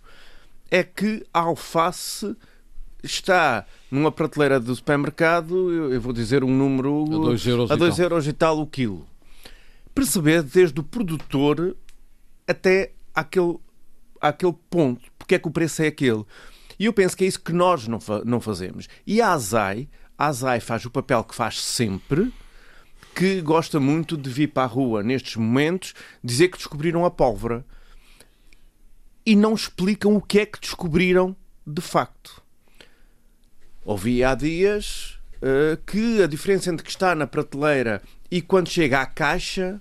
é que a alface está numa prateleira do supermercado, eu, eu vou dizer um número A dois euros a e dois tal. euros e tal o quilo. Perceber desde o produtor até aquele, aquele ponto, porque é que o preço é aquele. E eu penso que é isso que nós não, fa- não fazemos. E a ASAI, a ASAI faz o papel que faz sempre, que gosta muito de vir para a rua nestes momentos dizer que descobriram a pólvora e não explicam o que é que descobriram de facto. Ouvi há dias eh, que a diferença entre que está na prateleira e quando chega à caixa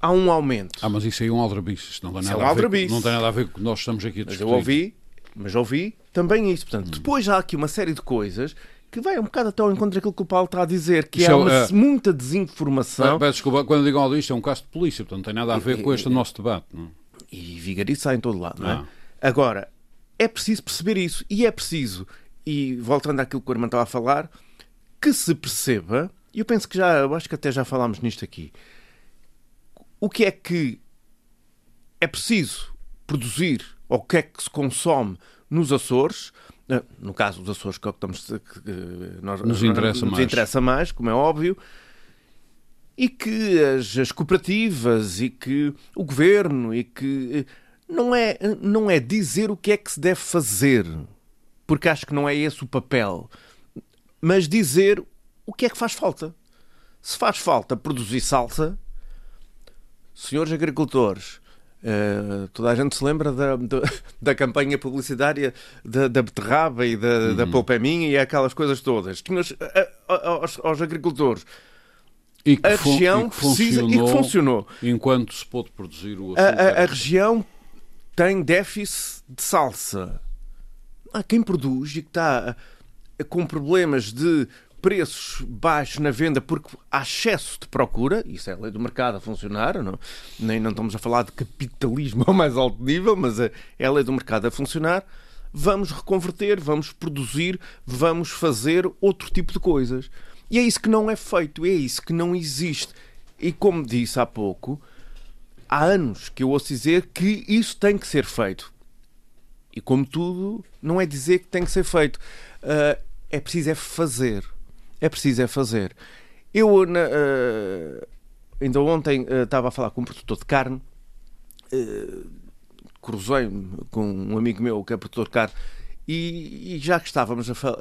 há um aumento. Ah, mas isso aí é um aldrabice. Isso não tem, Isso nada é um a ver, aldrabice. não tem nada a ver com o que nós estamos aqui a Mas discutir. eu ouvi, mas ouvi também isso. Portanto, depois há aqui uma série de coisas que vai um bocado até ao encontro daquilo que o Paulo está a dizer, que é é é- muita desinformação. Peço desculpa, quando digam algo isto é um caso de polícia, portanto não tem nada a ver com este nosso debate. Não? é? E vigarice há em todo lado, não é? Ah. Agora, é preciso perceber isso. E é preciso, e voltando àquilo que o Armando estava a falar, que se perceba, e eu penso que já, eu acho que até já falámos nisto aqui, o que é que é preciso produzir, ou o que é que se consome nos Açores, eh, no caso dos Açores, que é que estamos, que nós, nos interessa, nos mais. interessa mais, como é óbvio, e que as, as, cooperativas e que o governo e que não é, não é dizer o que é que se deve fazer, porque acho que não é esse o papel, mas dizer o que é que faz falta. Se faz falta produzir salsa, senhores agricultores, uh, toda a gente se lembra da, da, da campanha publicitária da, da beterraba e da, uhum. da polpa é minha e aquelas coisas todas. Tinhas uh, aos, aos agricultores. E que a região e que precisa e que funcionou. Enquanto se pôde produzir o açúcar. A, a, a região tem déficit de salsa. Há quem produz e que está com problemas de preços baixos na venda porque há excesso de procura, isso é a lei do mercado a funcionar, não? nem não estamos a falar de capitalismo ao mais alto nível, mas é, é a lei do mercado a funcionar. Vamos reconverter, vamos produzir, vamos fazer outro tipo de coisas. E é isso que não é feito, é isso que não existe. E como disse há pouco, há anos que eu ouço dizer que isso tem que ser feito. E como tudo, não é dizer que tem que ser feito. Uh, é preciso é fazer. É preciso é fazer. Eu na, uh, ainda ontem uh, estava a falar com um produtor de carne, uh, cruzei-me com um amigo meu que é produtor de carne, e, e já que estávamos a falar,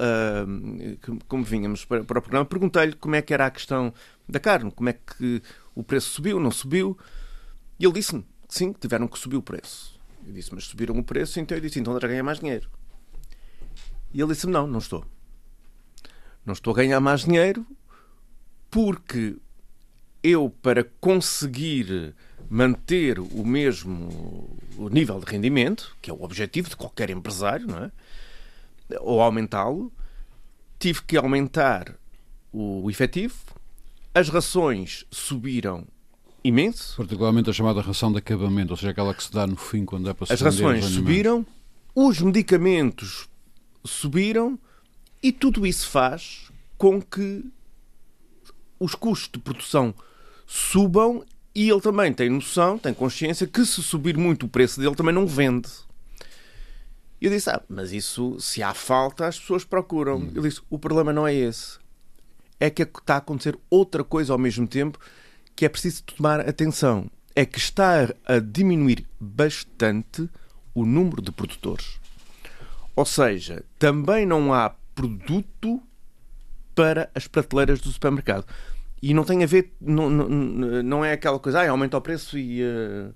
como vínhamos para, para o programa, perguntei-lhe como é que era a questão da carne, como é que o preço subiu, não subiu, e ele disse-me que sim, tiveram que subir o preço. Eu disse, mas subiram o preço, então eu disse, então já ganha mais dinheiro. E ele disse-me, não, não estou. Não estou a ganhar mais dinheiro porque eu, para conseguir manter o mesmo nível de rendimento, que é o objetivo de qualquer empresário, não é? ou aumentá-lo, tive que aumentar o efetivo, as rações subiram imenso. Particularmente a chamada ração de acabamento, ou seja, aquela que se dá no fim quando é para se As rações subiram, os medicamentos subiram e tudo isso faz com que os custos de produção subam e ele também tem noção, tem consciência que se subir muito o preço dele também não vende. E eu disse, ah, mas isso, se há falta, as pessoas procuram. Hum. Ele disse, o problema não é esse. É que está a acontecer outra coisa ao mesmo tempo que é preciso tomar atenção. É que está a diminuir bastante o número de produtores. Ou seja, também não há produto para as prateleiras do supermercado. E não tem a ver, não, não, não é aquela coisa, ah, aumenta o preço e uh,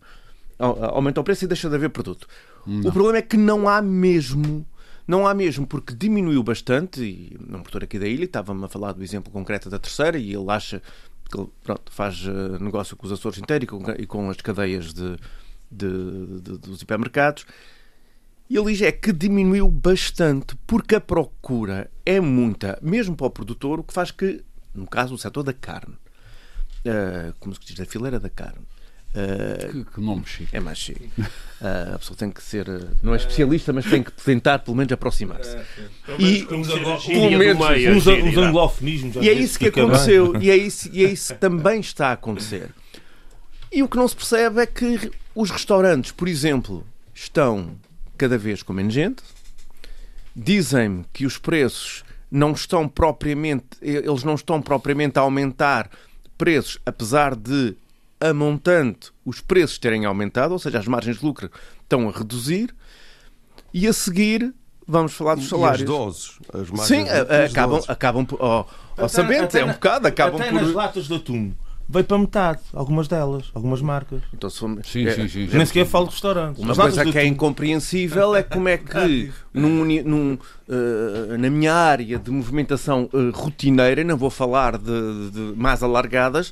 aumenta o preço e deixa de haver produto. Não. O problema é que não há mesmo, não há mesmo, porque diminuiu bastante, e um produtor aqui da ilha estava-me a falar do exemplo concreto da terceira, e ele acha que ele pronto, faz uh, negócio com os Açores inteiros e com, e com as cadeias de, de, de, dos hipermercados. E ele diz é que diminuiu bastante, porque a procura é muita, mesmo para o produtor, o que faz que, no caso, o setor da carne, uh, como se diz, da fileira da carne, Uh, que, que, nome chique. É mais chique. Uh, a pessoa tem que ser, não é especialista, mas tem que tentar pelo menos aproximar-se. E uns, uns, uns anglofonismos. E é isso que aconteceu. E é isso, e é isso que também está a acontecer. E o que não se percebe é que os restaurantes, por exemplo, estão cada vez com menos gente. Dizem-me que os preços não estão propriamente, eles não estão propriamente a aumentar preços, apesar de a montante os preços terem aumentado, ou seja, as margens de lucro estão a reduzir. E a seguir vamos falar dos salários. E as doses, as margens Sim, acabam, doses. acabam por. Oh, oh, sabendo, é um bocado, acabam até por. nas latas de atum veio para metade, algumas delas, algumas marcas. Então, somos... sim, sim, sim, Nem sequer falo de restaurantes. Uma coisa que é incompreensível é como é que num, num, uh, na minha área de movimentação uh, rotineira, não vou falar de, de, mais alargadas,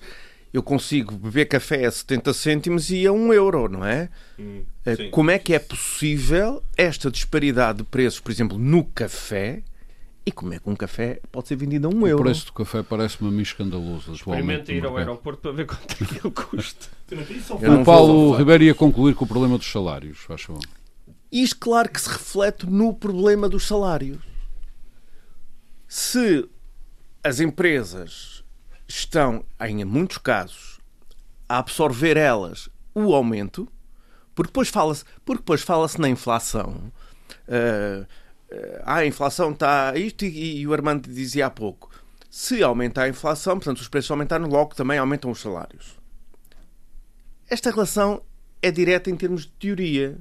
eu consigo beber café a 70 cêntimos e a 1 euro, não é? Hum, como é que é possível esta disparidade de preços, por exemplo, no café, e como é que um café pode ser vendido a um o euro? O preço do café parece-me a mim escandaloso. Experimenta ir ao aeroporto para ver quanto é que ele custa. o Paulo Ribeiro ia concluir com o problema dos salários, faz favor. Isto, claro, que se reflete no problema dos salários. Se as empresas estão, em muitos casos, a absorver elas o aumento, porque depois fala-se fala na inflação, Uh, ah, a inflação está isto e, e, o Armando dizia há pouco. Se aumentar a inflação, portanto, os preços aumentaram, logo também aumentam os salários. Esta relação é direta em termos de teoria.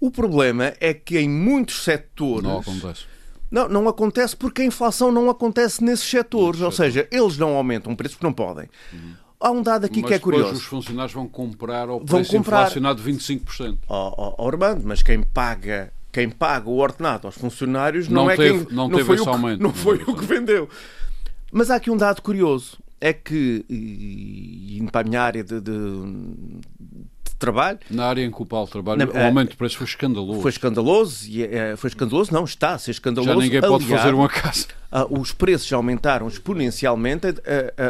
O problema é que em muitos setores. Não acontece. Não, não acontece porque a inflação não acontece nesses setores. Ou seja, eles não aumentam o preço porque não podem. Uhum. Há um dado aqui mas que é curioso. os funcionários vão comprar ao preço vão comprar... inflacionado de 25%. Oh, oh, oh, Armando, mas quem paga quem paga o ordenado aos funcionários não, não é teve, quem não, não teve foi esse o que, aumento. Não foi o que vendeu. Mas há aqui um dado curioso. É que, indo para a minha área de, de, de trabalho... Na área em que o Paulo trabalha, na, o aumento de preços foi escandaloso. Foi escandaloso, e é, foi escandaloso, não, está a ser escandaloso. Já ninguém pode fazer uma casa. os preços aumentaram exponencialmente,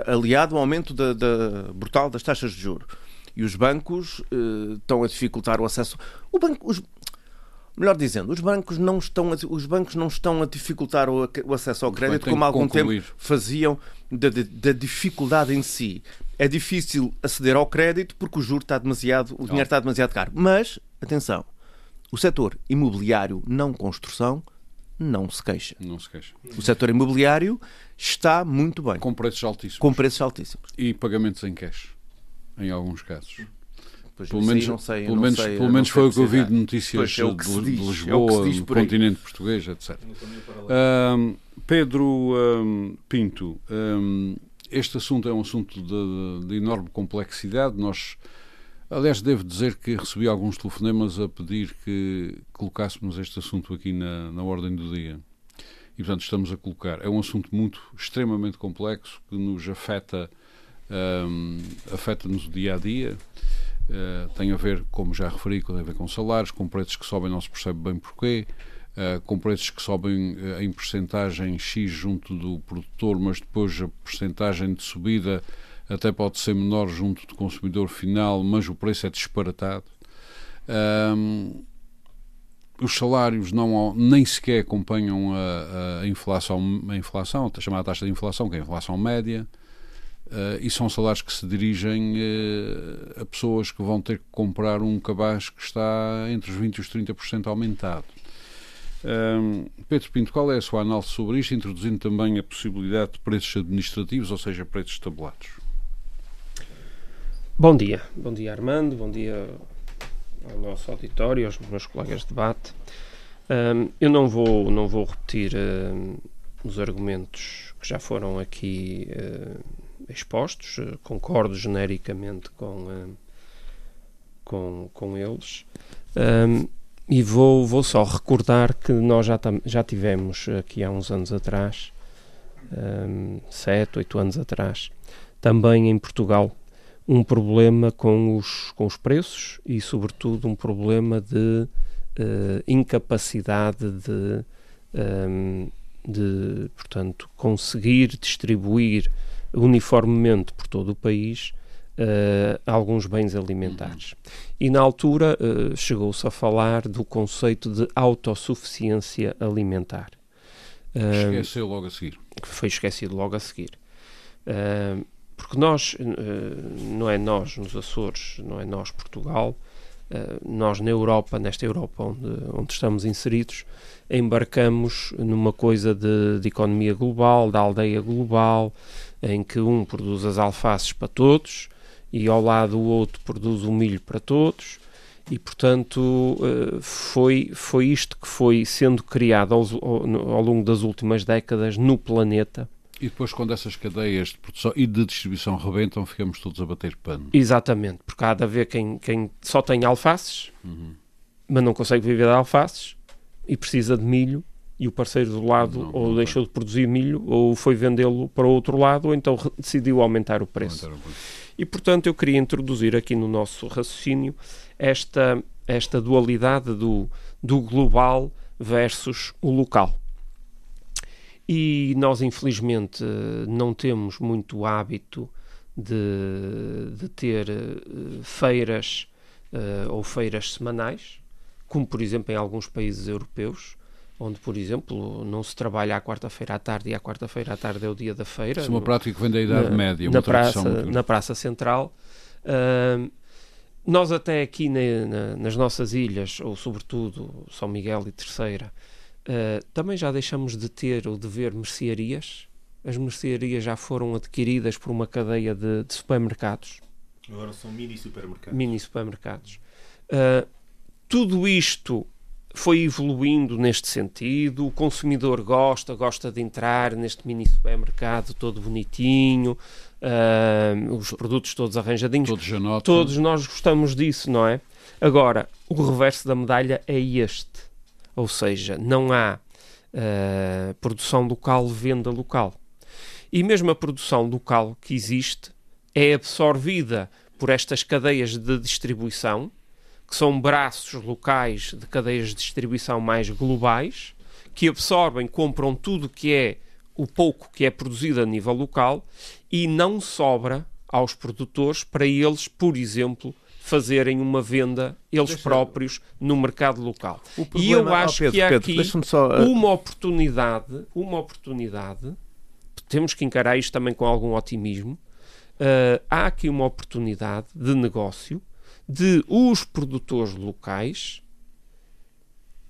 aliado ao aumento da, da, brutal das taxas de juros. E os bancos uh, estão a dificultar o acesso. O banco, os, melhor dizendo, os bancos não estão a, os bancos não estão a dificultar o, o acesso ao crédito como há algum concluir. tempo faziam da, da, dificuldade em si. É difícil aceder ao crédito porque o juro está demasiado, o dinheiro está demasiado caro. Mas, atenção, o setor imobiliário não construção não se queixa. Não se queixa. O setor imobiliário está muito bem. Com preços altíssimos. Com preços altíssimos. E pagamentos em cash, em alguns casos. Pois pelo menos, não sei, pelo menos, sei, pelo menos foi o que eu vi de notícias é de, de, Lisboa, é do continente português, etc. Um, Pedro um, Pinto, um, este assunto é um assunto de, de, enorme complexidade. Nós, aliás, devo dizer que recebi alguns telefonemas a pedir que colocássemos este assunto aqui na, na ordem do dia. E, portanto, estamos a colocar. É um assunto muito, extremamente complexo, que nos afeta, afeta-nos o dia a dia. Uh, tem a ver, como já referi, tem a ver com salários, com preços que sobem, não se percebe bem porquê, uh, com preços que sobem uh, em percentagem X junto do produtor, mas depois a percentagem de subida até pode ser menor junto do consumidor final, mas o preço é disparatado. Um, os salários não, nem sequer acompanham a, a, inflação, a inflação, a chamada taxa de inflação, que é a inflação média. Uh, e são salários que se dirigem uh, a pessoas que vão ter que comprar um cabaz que está entre os 20% e os 30% aumentado. Um, Pedro Pinto, qual é a sua análise sobre isto, introduzindo também a possibilidade de preços administrativos, ou seja, preços tabulados? Bom dia. Bom dia, Armando. Bom dia ao nosso auditório, aos meus colegas de debate. Um, eu não vou, não vou repetir uh, os argumentos que já foram aqui expostos, eh, concordo genericamente com, eh, com, com eles. Um, e vou, vou só recordar que nós já, já tivemos aqui há uns anos atrás, um, sete, oito anos atrás, também em Portugal, um problema com os, com os preços e, sobretudo, um problema de uh, incapacidade de, um, de, portanto, conseguir distribuir uniformemente por todo o país uh, alguns bens alimentares. E na altura uh, chegou-se a falar do conceito de autossuficiência alimentar. Uh, Esqueceu logo a seguir. Que foi esquecido logo a seguir. porque nós, não é nós nos Açores, não é nós Portugal, nós na Europa, nesta Europa onde, onde estamos inseridos, embarcamos numa coisa de, de economia global, da aldeia global, em que um produz as alfaces para todos e ao lado o outro produz o milho para todos e portanto eh, foi, foi isto que foi sendo criado ao, ao, longo das últimas décadas no planeta. E depois quando essas cadeias de produção e de distribuição rebentam, ficamos todos a bater pano. Exatamente, porque há de haver quem, quem só tem alfaces, uhum. mas não consegue viver de alfaces e precisa de milho e o parceiro do lado não, ou não deixou de produzir milho ou foi vendê-lo para o outro lado ou então decidiu aumentar o preço. Aumentar o preço. E portanto eu queria introduzir aqui no nosso raciocínio esta, esta dualidade do, do global versus o local. E nós, infelizmente, não temos muito hábito de, de ter uh, feiras uh, ou feiras semanais, como por exemplo em alguns países europeus onde, por exemplo, não se trabalha à quarta-feira à tarde e à quarta-feira à tarde é o dia da feira. Isso é uma prática que vem da Idade na, Média. Na praça, na praça Central. Uh, nós até aqui na- na- nas nossas ilhas, ou sobretudo São Miguel e Terceira, eh, também já deixamos de ter ou de ver mercearias. As mercearias já foram adquiridas por uma cadeia de, de supermercados, Agora são mini supermercados. mini supermercados. Uh, tudo isto foi evoluindo neste sentido. O consumidor gosta, gosta de entrar neste mini supermercado todo bonitinho, uh, os produtos todos arranjadinhos. Todos anotam. Todos nós gostamos disso, não é? Agora, o reverso da medalha é este. Ou seja, não há uh, produção local, venda local. E mesmo a produção local que existe é absorvida por estas cadeias de distribuição, que são braços locais de cadeias de distribuição mais globais, que absorvem, compram tudo que é o pouco que é produzido a nível local e não sobra aos produtores para eles, por exemplo, fazerem uma venda eles Deixa- próprios no mercado local. O E eu problema- acho Oh, Pedro, que há Pedro, aqui só, uh, uma oportunidade, uma oportunidade, temos que encarar isto também com algum otimismo. Uh, há aqui uma oportunidade de negócio de os produtores locais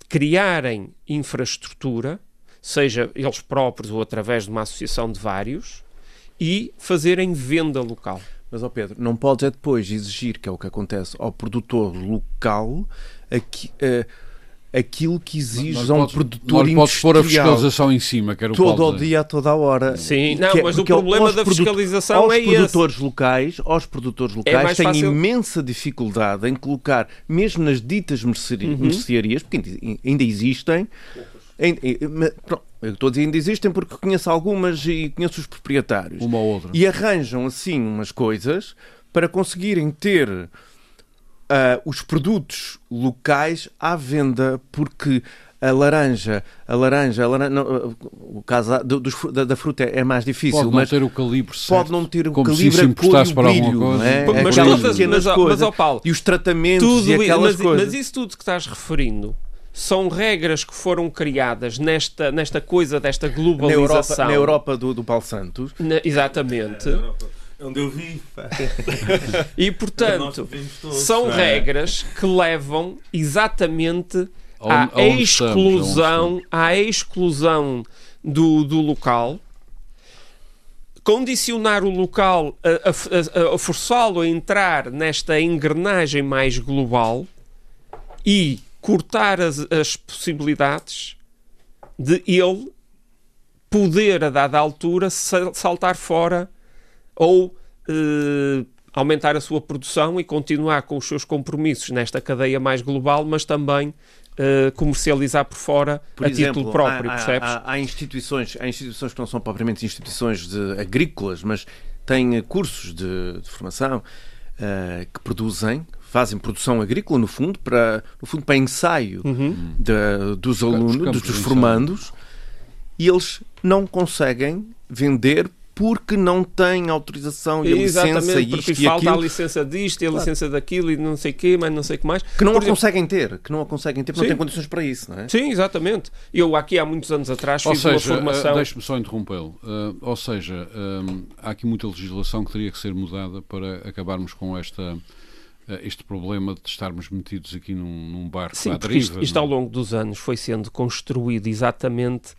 criarem infraestrutura, seja eles próprios ou através de uma associação de vários, e fazerem venda local. Mas, ó Pedro, não podes é depois exigir, que é o que acontece, ao produtor local aqui, eh, aquilo que exige a um podes- produtor nós podes pôr a industrial fiscalização em cima, que era o todo o dia, a toda a hora. Sim, não, que é- mas o problema da fiscalização aos é esse. produtores locais, aos produtores locais mais têm fácil- imensa dificuldade em colocar, mesmo nas ditas Uhum. mercearias, porque ainda- existem, ainda- pronto, eu estou a dizer ainda existem porque conheço algumas e conheço os proprietários Uma ou outra. e arranjam assim umas coisas para conseguirem ter ah, os produtos locais à venda, porque a laranja, a laranja, a laranja não, ah, o caso dos fru- da, da fruta é mais difícil, Pode não ter o calibre certo. pode não ter o como se calibre, isso a cor e importasse o para alguma brilho, coisa. não é? Mas Aquelas todas- mas, coisas. mas, Paulo, e os tratamentos tudo, e aquelas mas, coisas. mas isso tudo que estás referindo são regras que foram criadas nesta, nesta coisa desta na Europa, globalização. na Europa do, do Paulo Santos. Na- exatamente. Onde eu vi. pá. E, portanto, todos, são é? regras que levam exatamente Onde- à estamos, aonde exclusão, à exclusão do, do local, condicionar o local, a, a- a- a forçá-lo a entrar nesta engrenagem mais global e cortar as, as possibilidades de ele poder, a dada altura, sal- saltar fora ou eh, aumentar a sua produção e continuar com os seus compromissos nesta cadeia mais global, mas também eh, comercializar por fora Por a exemplo, título próprio, há, percebes? Há, há instituições, há instituições que não são propriamente instituições de agrícolas, mas têm eh, cursos de, de formação eh, que produzem, fazem produção agrícola no fundo para, no fundo, para ensaio Uhum. da- dos alunos, dos, de dos formandos, e eles não conseguem vender porque não têm autorização e a licença Exatamente, e porque isto e falta a aquilo, licença disto e a licença daquilo e não sei o quê, mas não sei o que mais. que não Por a exemplo- conseguem ter, que não a conseguem ter, porque Sim. não têm condições para isso, não é? Sim, exatamente. Eu aqui há muitos anos atrás Ou fiz uma seja, formação... eh, deixe-me só interrompê-lo. Eh, ou seja, eh, há aqui muita legislação que teria que ser mudada para acabarmos com esta, este problema de estarmos metidos aqui num, num barco Sim, à porque deriva. isto, isto não ao é? longo dos anos foi sendo construído exatamente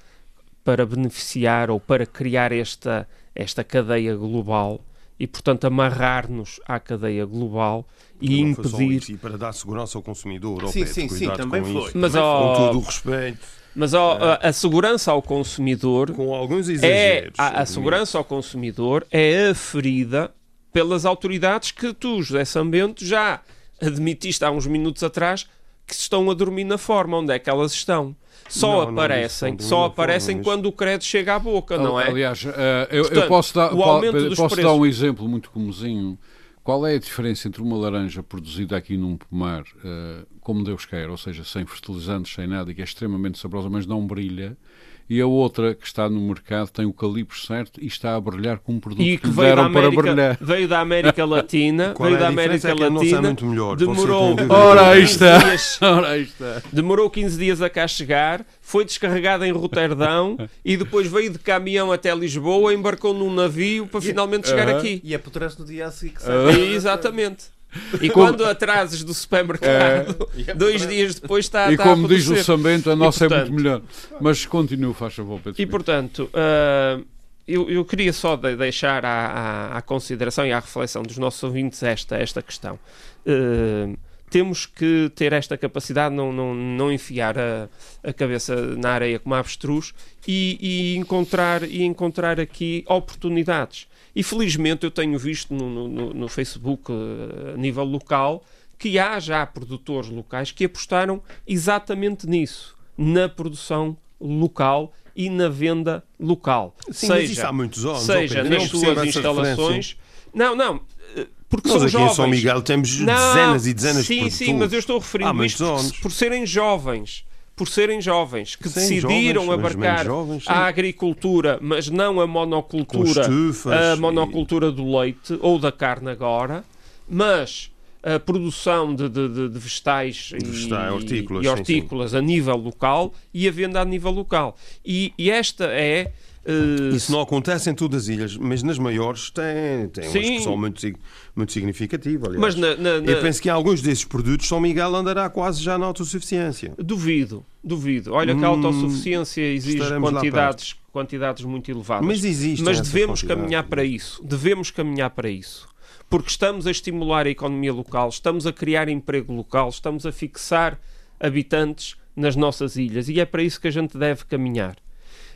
para beneficiar ou para criar esta, esta cadeia global e, portanto, amarrar-nos à cadeia global e Não foi só impedir. isso, E para dar segurança ao consumidor, ao Sim, sim, sim, também com foi. isto. Mas, Com ó, todo o respeito, Mas ó, a, a segurança ao consumidor com alguns é exageros. a, a admito. segurança ao consumidor é aferida pelas autoridades que tu, José Sambento, já admitiste há uns minutos atrás que estão a dormir na forma. Onde é que elas estão? Só Não, aparecem, não só aparecem forma, quando o crédito chega à boca, não é? Aliás, eh, eu, eu Portanto, posso, dar, o po- aumento dos posso dar preços. um exemplo muito comozinho. Qual é a diferença entre uma laranja produzida aqui num pomar, eh, como Deus quer, ou seja, sem fertilizantes, sem nada, e que é extremamente saborosa, mas não brilha, e a outra que está no mercado tem o calibre certo e está a brilhar com um produto E que, que veio da, deram para América, brilhar. veio da América Latina, Qual veio é da? América É que a nossa é Latina, muito melhor, demorou. Ora, aí 15 está. dias, Ora, aí está. demorou 15 dias a cá chegar, foi descarregado em Roterdão e depois veio de caminhão até Lisboa, embarcou num navio para finalmente chegar Aham. aqui. E apodrece no dia a seguir que Ah. E, exatamente. E quando atrases do supermercado, dois dias depois está, e está como a diz o. Sambento, a nossa é portanto- muito melhor. Mas continua, faz favor, Pedro. E portanto, ah, eu, eu queria só de- deixar à, à- à consideração e à reflexão dos nossos ouvintes esta, esta questão. Ah, temos que ter esta capacidade, não, não, não enfiar a, a cabeça na areia como avestruz e, e encontrar, e encontrar aqui oportunidades. E felizmente eu tenho visto no, no- no, Facebook, eh, a nível local, que há já produtores locais que apostaram exatamente nisso, na produção local e na venda local. Sim, mas seja há muitos anos. seja nas suas instalações. Não, não, eh, porque Nós são aqui jovens. em São Miguel temos Não, dezenas e dezenas sim, de produtores. Sim, mas eu estou a referir Há isto por, por serem jovens. Por serem jovens, que Sim, decidiram jovens, abarcar jovens, sim. a agricultura, mas não a monocultura, a e- monocultura do leite ou da carne agora, mas a produção de, de, de- vegetais, e- hortícolas, e, sim, hortícolas a nível local e a venda a nível local. E, e esta é. Eh, Isso não acontece em todas as ilhas, mas nas maiores tem, tem umas Sim. que são muito, muito significativas. aliás. mas na- na- na- Eu penso que em alguns desses produtos São Miguel andará quase já na autossuficiência. Duvido, duvido. Olha que a Hum, autossuficiência exige estaremos quantidades, quantidades muito elevadas. Mas existe. Mas devemos caminhar para isso. Devemos caminhar para isso. Porque estamos a estimular a economia local, estamos a criar emprego local, estamos a fixar habitantes nas nossas ilhas e é para isso que a gente deve caminhar.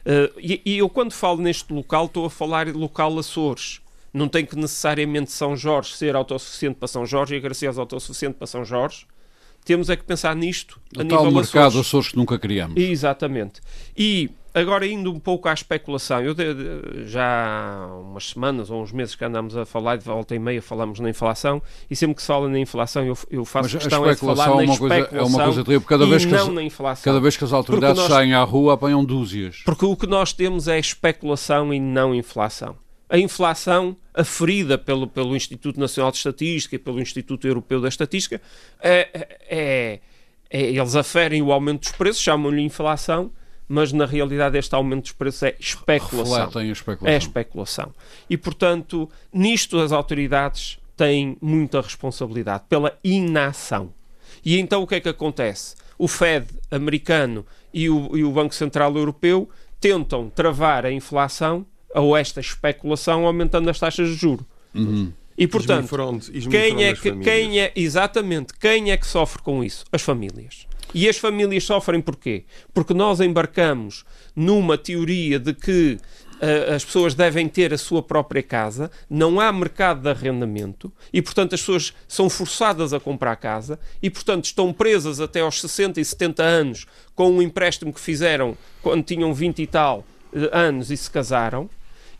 Eh, e, e eu, quando falo neste local, estou a falar local Açores. Não tem que necessariamente São Jorge ser autossuficiente para São Jorge e a Graciosa autossuficiente para São Jorge. Temos é que pensar nisto a O nível tal mercado Açores. Açores que nunca criamos. Exatamente. E agora indo um pouco à especulação, eu de- de- já há umas semanas ou uns meses que andamos a falar, de volta e meia falamos na inflação, e sempre que se fala na inflação eu, eu faço Mas a questão é de falar especulação na é uma coisa- é uma especulação coisa terrível, cada vez que as- na inflação. Cada vez que as autoridades nós- saem à rua apanham dúzias. Porque o que nós temos é especulação e não inflação. A inflação, aferida pelo, pelo Instituto Nacional de Estatística e pelo Instituto Europeu da Estatística, é, é- é- eles aferem o aumento dos preços, chamam-lhe inflação, mas na realidade este aumento dos preços é especulação. Especulação. É especulação. E, portanto, nisto as autoridades têm muita responsabilidade pela inação. E então o que é que acontece? O Fed americano e o, e o Banco Central Europeu tentam travar a inflação ou esta especulação aumentando as taxas de juros. E, portanto, quem é que, quem é, exatamente, quem é que sofre com isso? As famílias. E as famílias sofrem porquê? Porque nós embarcamos numa teoria de que ah, as pessoas devem ter a sua própria casa, não há mercado de arrendamento e, portanto, as pessoas são forçadas a comprar casa e, portanto, estão presas até aos 60 e 70 anos com um empréstimo que fizeram quando tinham 20 e tal eh, anos e se casaram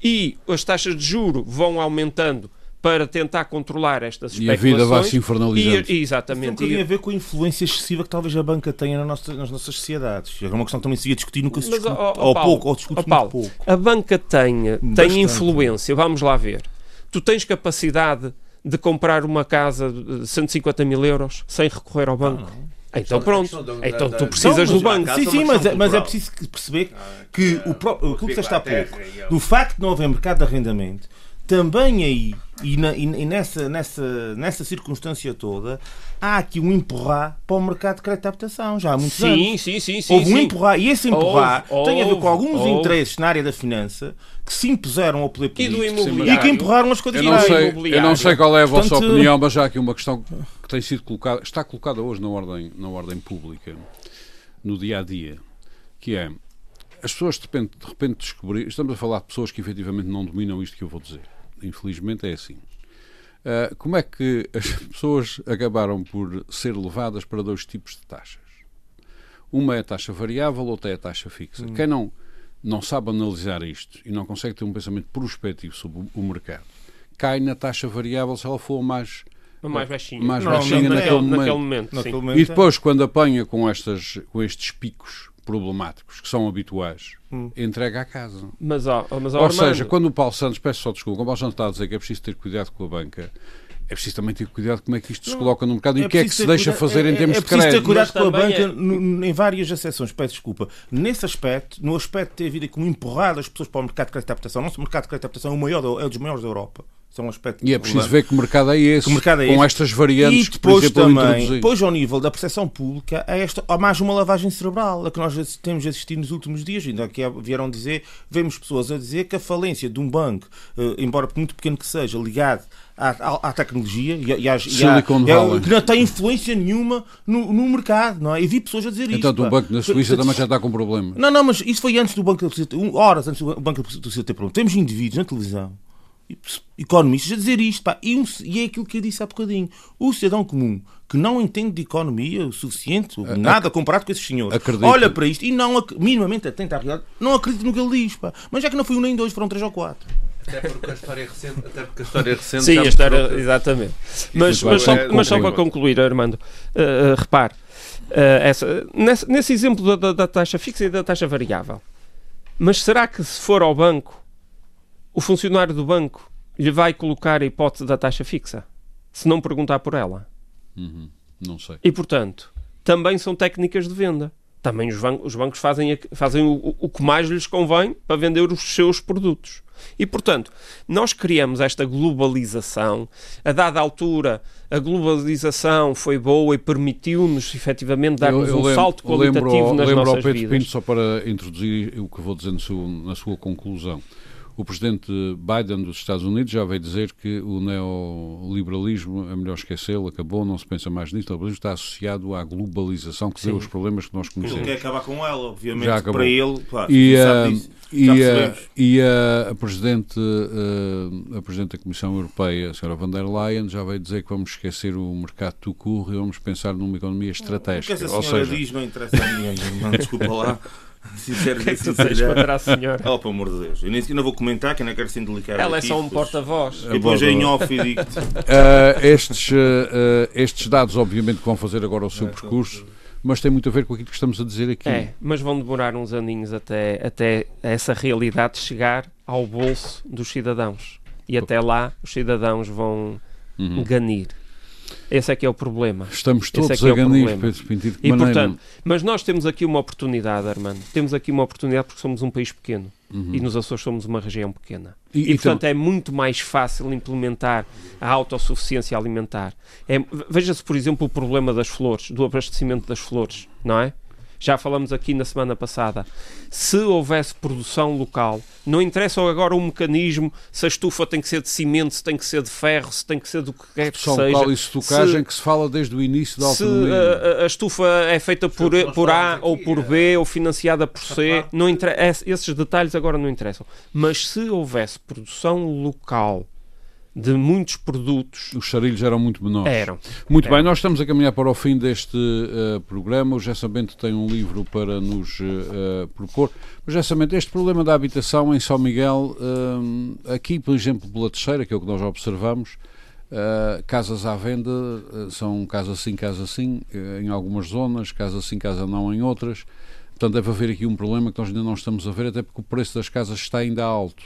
e as taxas de juro vão aumentando para tentar controlar estas E a vida vai se especulações. infernalizando. E- Tem um exatamente. E- a ver com a influência excessiva que talvez a banca tenha na nossa- nas nossas sociedades. É uma questão que também se ia discutir, nunca se Mas, discute. ó, ó, ou Paulo, pouco, ou discute muito Paulo, pouco. A banca tem, tem Bastante. influência, vamos lá ver. Tu tens capacidade de comprar uma casa de 150 mil euros sem recorrer ao banco? Então pronto, então tu precisas Não, do banco. Sim, sim, mas, é- mas é preciso que- perceber que o próprio, aquilo que disseste há pouco, do facto de não haver mercado de arrendamento, também aí, e, na- e- e nessa, nessa, nessa circunstância toda, há aqui um empurrar para o mercado de crédito de habitação, já há muitos anos. Sim, sim, sim, sim. Houve um sim. empurrar, e esse empurrar Houve, tem a ver com alguns houve. interesses na área da finança que se impuseram ao poder E político imobiliário. e que empurraram as coisas Eu não, sei, eu não sei qual é a vossa Portanto- opinião, mas já há aqui uma questão que tem sido colocada, está colocada hoje na ordem, na ordem pública, no dia a dia, que é as pessoas de repente, de repente descobrir, estamos a falar de pessoas que efetivamente não dominam isto que eu vou dizer. Infelizmente é assim. Ah, como é que as pessoas acabaram por ser levadas para dois tipos de taxas? Uma é a taxa variável, outra é a taxa fixa. Quem não, não sabe analisar isto e não consegue ter um pensamento prospectivo sobre o- o mercado, cai na taxa variável se ela for mais, mais baixinho. mais baixinha não, naquele momento. naquele momento. Naquele momento, E depois, quando apanha com, estas, com estes picos problemáticos que são habituais, entrega a casa. Mas, ó, mas ó, Ou Armando, seja, quando o Paulo Santos, peço só desculpa, o Paulo Santos está a dizer que é preciso ter cuidado com a banca, é preciso também ter cuidado como é que isto se coloca no mercado e o que é que se deixa cuida- fazer é- em termos é de preciso ter crédito. cuidado Mas com a banca é- no- em várias acessões, peço desculpa. Nesse aspecto, no aspecto de ter havido um empurrar das pessoas para o mercado de crédito de habitação, o nosso mercado de crédito de habitação é o maior, é um dos maiores da Europa. Isso é um aspecto E é preciso ver que mercado é esse, Que mercado é com estas variantes E que, por depois exemplo, também, depois ao nível da percepção pública, há, esta, há mais uma lavagem cerebral, a que nós temos assistido nos últimos dias. Ainda há- vieram dizer, vemos pessoas a dizer que a falência de um banco, eh, embora muito pequeno que seja, ligado à, à- à tecnologia e, às- à- Silicon e a- Valley. que não tem influência nenhuma no, no mercado, não é? E vi pessoas a dizer isso. Entanto, o banco na Suíça também já está com problemas. Não, não, mas isso foi antes do Banco da horas antes do Banco da Polícia ter problema. Temos indivíduos na televisão, economistas, a dizer isto, pá, e, um- e é aquilo que eu disse há bocadinho. O cidadão comum que não entende de economia o suficiente, ou nada comparado com esses senhores, acredito. olha para isto e não ac- minimamente atenta à realidade, não acredita no que ele diz, pá. Mas já que não foi um nem dois, foram três ou quatro. Até porque a história recente, até porque a história recente Sim, a história, que- exatamente. Mas, mas, só, bem. mas só para concluir, Armando, uh, uh, repare, uh, essa- nesse, nesse exemplo da, da- da taxa fixa e da taxa variável, mas será que se for ao banco, o funcionário do banco lhe vai colocar a hipótese da taxa fixa? Se não perguntar por ela. Uhum, Não sei. E, portanto, também são técnicas de venda. Também os, ban- os bancos fazem, fazem o, o- que mais lhes convém para vender os seus produtos. E, portanto, nós criamos esta globalização. A dada altura, a globalização foi boa e permitiu-nos, efetivamente, dar-nos um lembro- salto lembro qualitativo ao- nas lembro ao nossas Pedro vidas. Pinto, só para introduzir o que vou dizer na sua, na sua conclusão. O presidente Biden dos Estados Unidos já veio dizer que o neoliberalismo é melhor esquecê-lo, acabou, não se pensa mais nisso. O neoliberalismo está associado à globalização que deu os problemas que nós Ele conhecemos. quer acabar com ela, obviamente, Já acabou. para ele, pá, E, disso. e, a, e a, a Presidente, ah, a Presidente da Comissão Europeia, a Sra. von der Leyen, já veio dizer que vamos esquecer o mercado do curro e vamos pensar numa economia O que estratégica. essa Ou senhora seja, diz não interessa a ninguém. Desculpa lá. Sincero, que é que tu tens contra a senhora? Oh, pelo amor de Deus. Eu nem sequer não vou comentar, que não quero ser delicado. Ela é aqui, só um porta-voz. Depois É em off e digo Ah, estes, ah, ah, estes dados, obviamente, que vão fazer agora o seu percurso, mas tem muito a ver com aquilo que estamos a dizer aqui. É, mas vão demorar uns aninhos até, até essa realidade chegar ao bolso dos cidadãos. E até lá os cidadãos vão Uhum. ganir. Esse é que é o problema. Estamos Esse é todos é a problema. Pedro que E maneira? portanto, mas nós temos aqui uma oportunidade, Armando. Temos aqui uma oportunidade porque somos um país pequeno Uhum. e nos Açores somos uma região pequena. E- E, e portanto é muito mais fácil implementar a autossuficiência alimentar. É, Veja-se, por exemplo, o problema das flores, do abastecimento das flores, não é? Já falamos aqui na semana passada. Se houvesse produção local, não interessa agora o mecanismo, se a estufa tem que ser de cimento, se tem que ser de ferro, se tem que ser do que quer que São seja. local e estocagem Se- que se fala desde o início da se autonomia. a, a- a estufa é feita por, por A falamos ou aqui, por é. B ou financiada por C, não inter- es- esses detalhes agora não interessam. Mas se houvesse produção local de muitos produtos, Os charilhos eram muito menores. eram. Muito É. bem, nós estamos a caminhar para o fim deste eh, programa. O Jessa Bento tem um livro para nos eh, propor. Mas, Jessa Bento, este problema da habitação em São Miguel, eh, aqui, por exemplo, pela Teixeira, que é o que nós observamos, casas à venda são casa sim, casa sim, em algumas zonas, casa sim, casa não em outras. Portanto, deve haver aqui um problema que nós ainda não estamos a ver, até porque o preço das casas está ainda alto.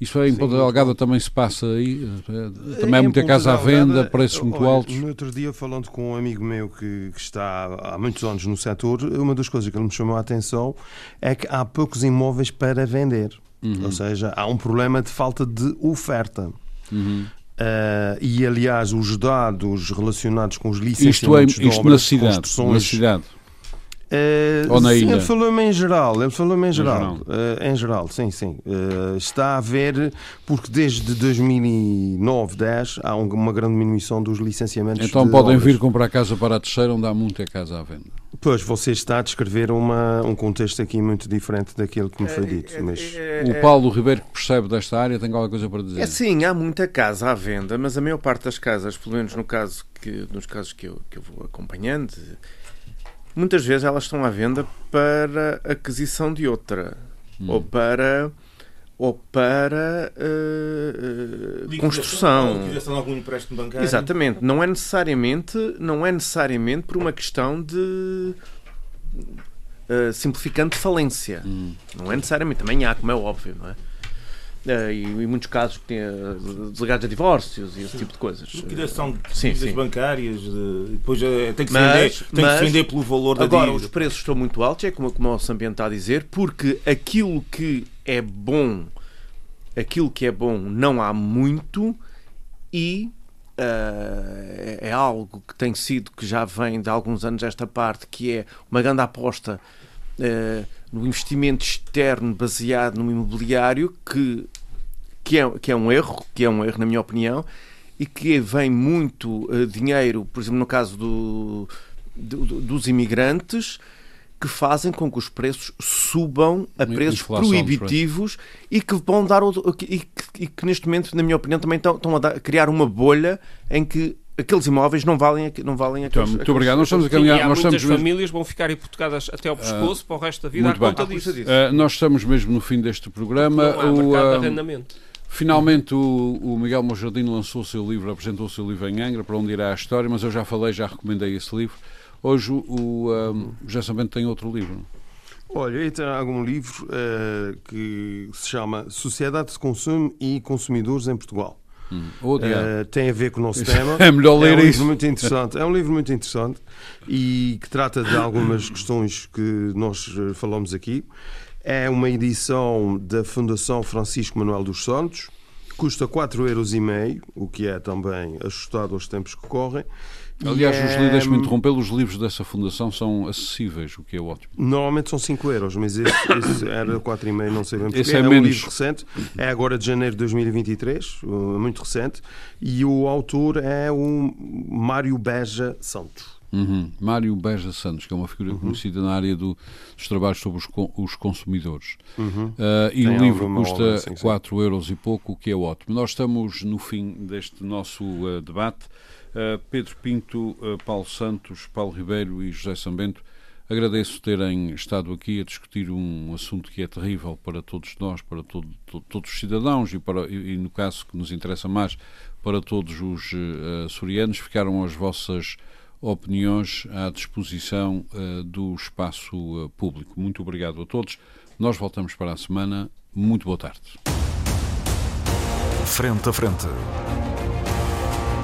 Isso é, em Ponta Delgada também se passa aí. eh, Também há muita casa à venda, Delgada, preços muito olha, altos. No outro dia, falando com um amigo meu que, que está há muitos anos no setor, uma das coisas que ele me chamou a atenção é que há poucos imóveis para vender. Uhum. Ou seja, há um problema de falta de oferta. Uhum. Ah, e aliás, os dados relacionados com os Isto, é, licenciamentos de isto obras na de cidade, na construções cidade. Eh, Ou na sim, ilha? Ele falou-me em geral, ele falou-me em geral. geral. Eh, em geral, sim, sim. Eh, está a haver, porque desde 2009, 10, há um- uma grande diminuição dos licenciamentos. Então de podem obras. vir comprar casa para a terceira, onde há muita casa à venda. Pois, você está a descrever uma, um contexto aqui muito diferente daquilo que me foi dito. Mas... O Paulo Ribeiro, que percebe desta área, tem alguma coisa para dizer. É sim, há muita casa à venda, mas a maior parte das casas, pelo menos no caso que, nos casos que eu, que eu vou acompanhando, muitas vezes elas estão à venda para aquisição de outra Hum. ou para ou para eh, eh, construção. Liquidação de algum empréstimo bancário. Exatamente, não é necessariamente, não é necessariamente por uma questão de eh, simplificando falência. Hum. Não é necessariamente, também há, como é óbvio, não é? Eh, e em muitos casos que tem eh, delegados a divórcios e esse tipo de coisas. Liquidação de Sim, dívidas sim. bancárias, de- depois eh, tem que se Mas- vender, tem que se vender pelo valor da Agora, dívida. os preços estão muito altos, é como, como o Sambiente está a dizer, porque aquilo que é bom, aquilo que é bom não há muito, e uh, é algo que tem sido, que já vem de alguns anos esta parte, que é uma grande aposta uh, no investimento externo baseado no imobiliário, que, que, é, que é um erro, que é um erro na minha opinião, e que vem muito uh, dinheiro, por exemplo, no caso do, do, dos imigrantes, que fazem com que os preços subam a preços Inflação, proibitivos e que vão dar e que, e que, neste momento, na minha opinião, também estão, estão a, dar, a, criar uma bolha em que aqueles imóveis não valem, não valem então, aqueles, Muito aqueles, obrigado. Nós estamos a caminhar. Nós muitas estamos famílias mesmo... vão ficar hipotecadas até ao pescoço uh, para o resto da vida muito à conta bem. disso. Uh, nós estamos mesmo no fim deste programa. Não há o, mercado uh, de arrendamento. Finalmente o, o Miguel Mojardino lançou o seu livro, apresentou o seu livro em Angra, para onde irá a história, mas eu já falei, já recomendei esse livro. Hoje o, o um, José Bento tem outro livro. Olha, eu trago um livro uh, que se chama Sociedade de Consumo e Consumidores em Portugal. Hum. Uh, tem a ver com o nosso tema. É melhor ler é um isso. Livro muito interessante. É um livro muito interessante e que trata de algumas questões que nós eh, falamos aqui. É uma edição da Fundação Francisco Manuel dos Santos. Custa 4,5€, o que é também ajustado aos tempos que correm. Aliás, os livros, deixe-me interromper, os livros dessa fundação são acessíveis, o que é ótimo. Normalmente são 5 euros, mas esse, esse era 4,5, não sei bem porque. Esse é, é menos. um livro recente, é agora de janeiro de 2023, muito recente, e o autor é o Mário Beja Santos. Uhum. Mário Beja Santos, que é uma figura uhum. conhecida na área do, dos trabalhos sobre os, os consumidores. Uhum. Uh, e Tem o livro custa assim, 4 euros e pouco, o que é ótimo. Nós estamos no fim deste nosso uh, debate. Uh, Pedro Pinto, uh, Paulo Santos, Paulo Ribeiro e José Sambento, agradeço terem estado aqui a discutir um assunto que é terrível para todos nós, para todo, todo, todos os cidadãos e, para, e, no caso que nos interessa mais, para todos os uh, açorianos. Ficaram as vossas opiniões à disposição uh, do espaço uh, público. Muito obrigado a todos. Nós voltamos para a semana. Muito boa tarde. Frente a frente.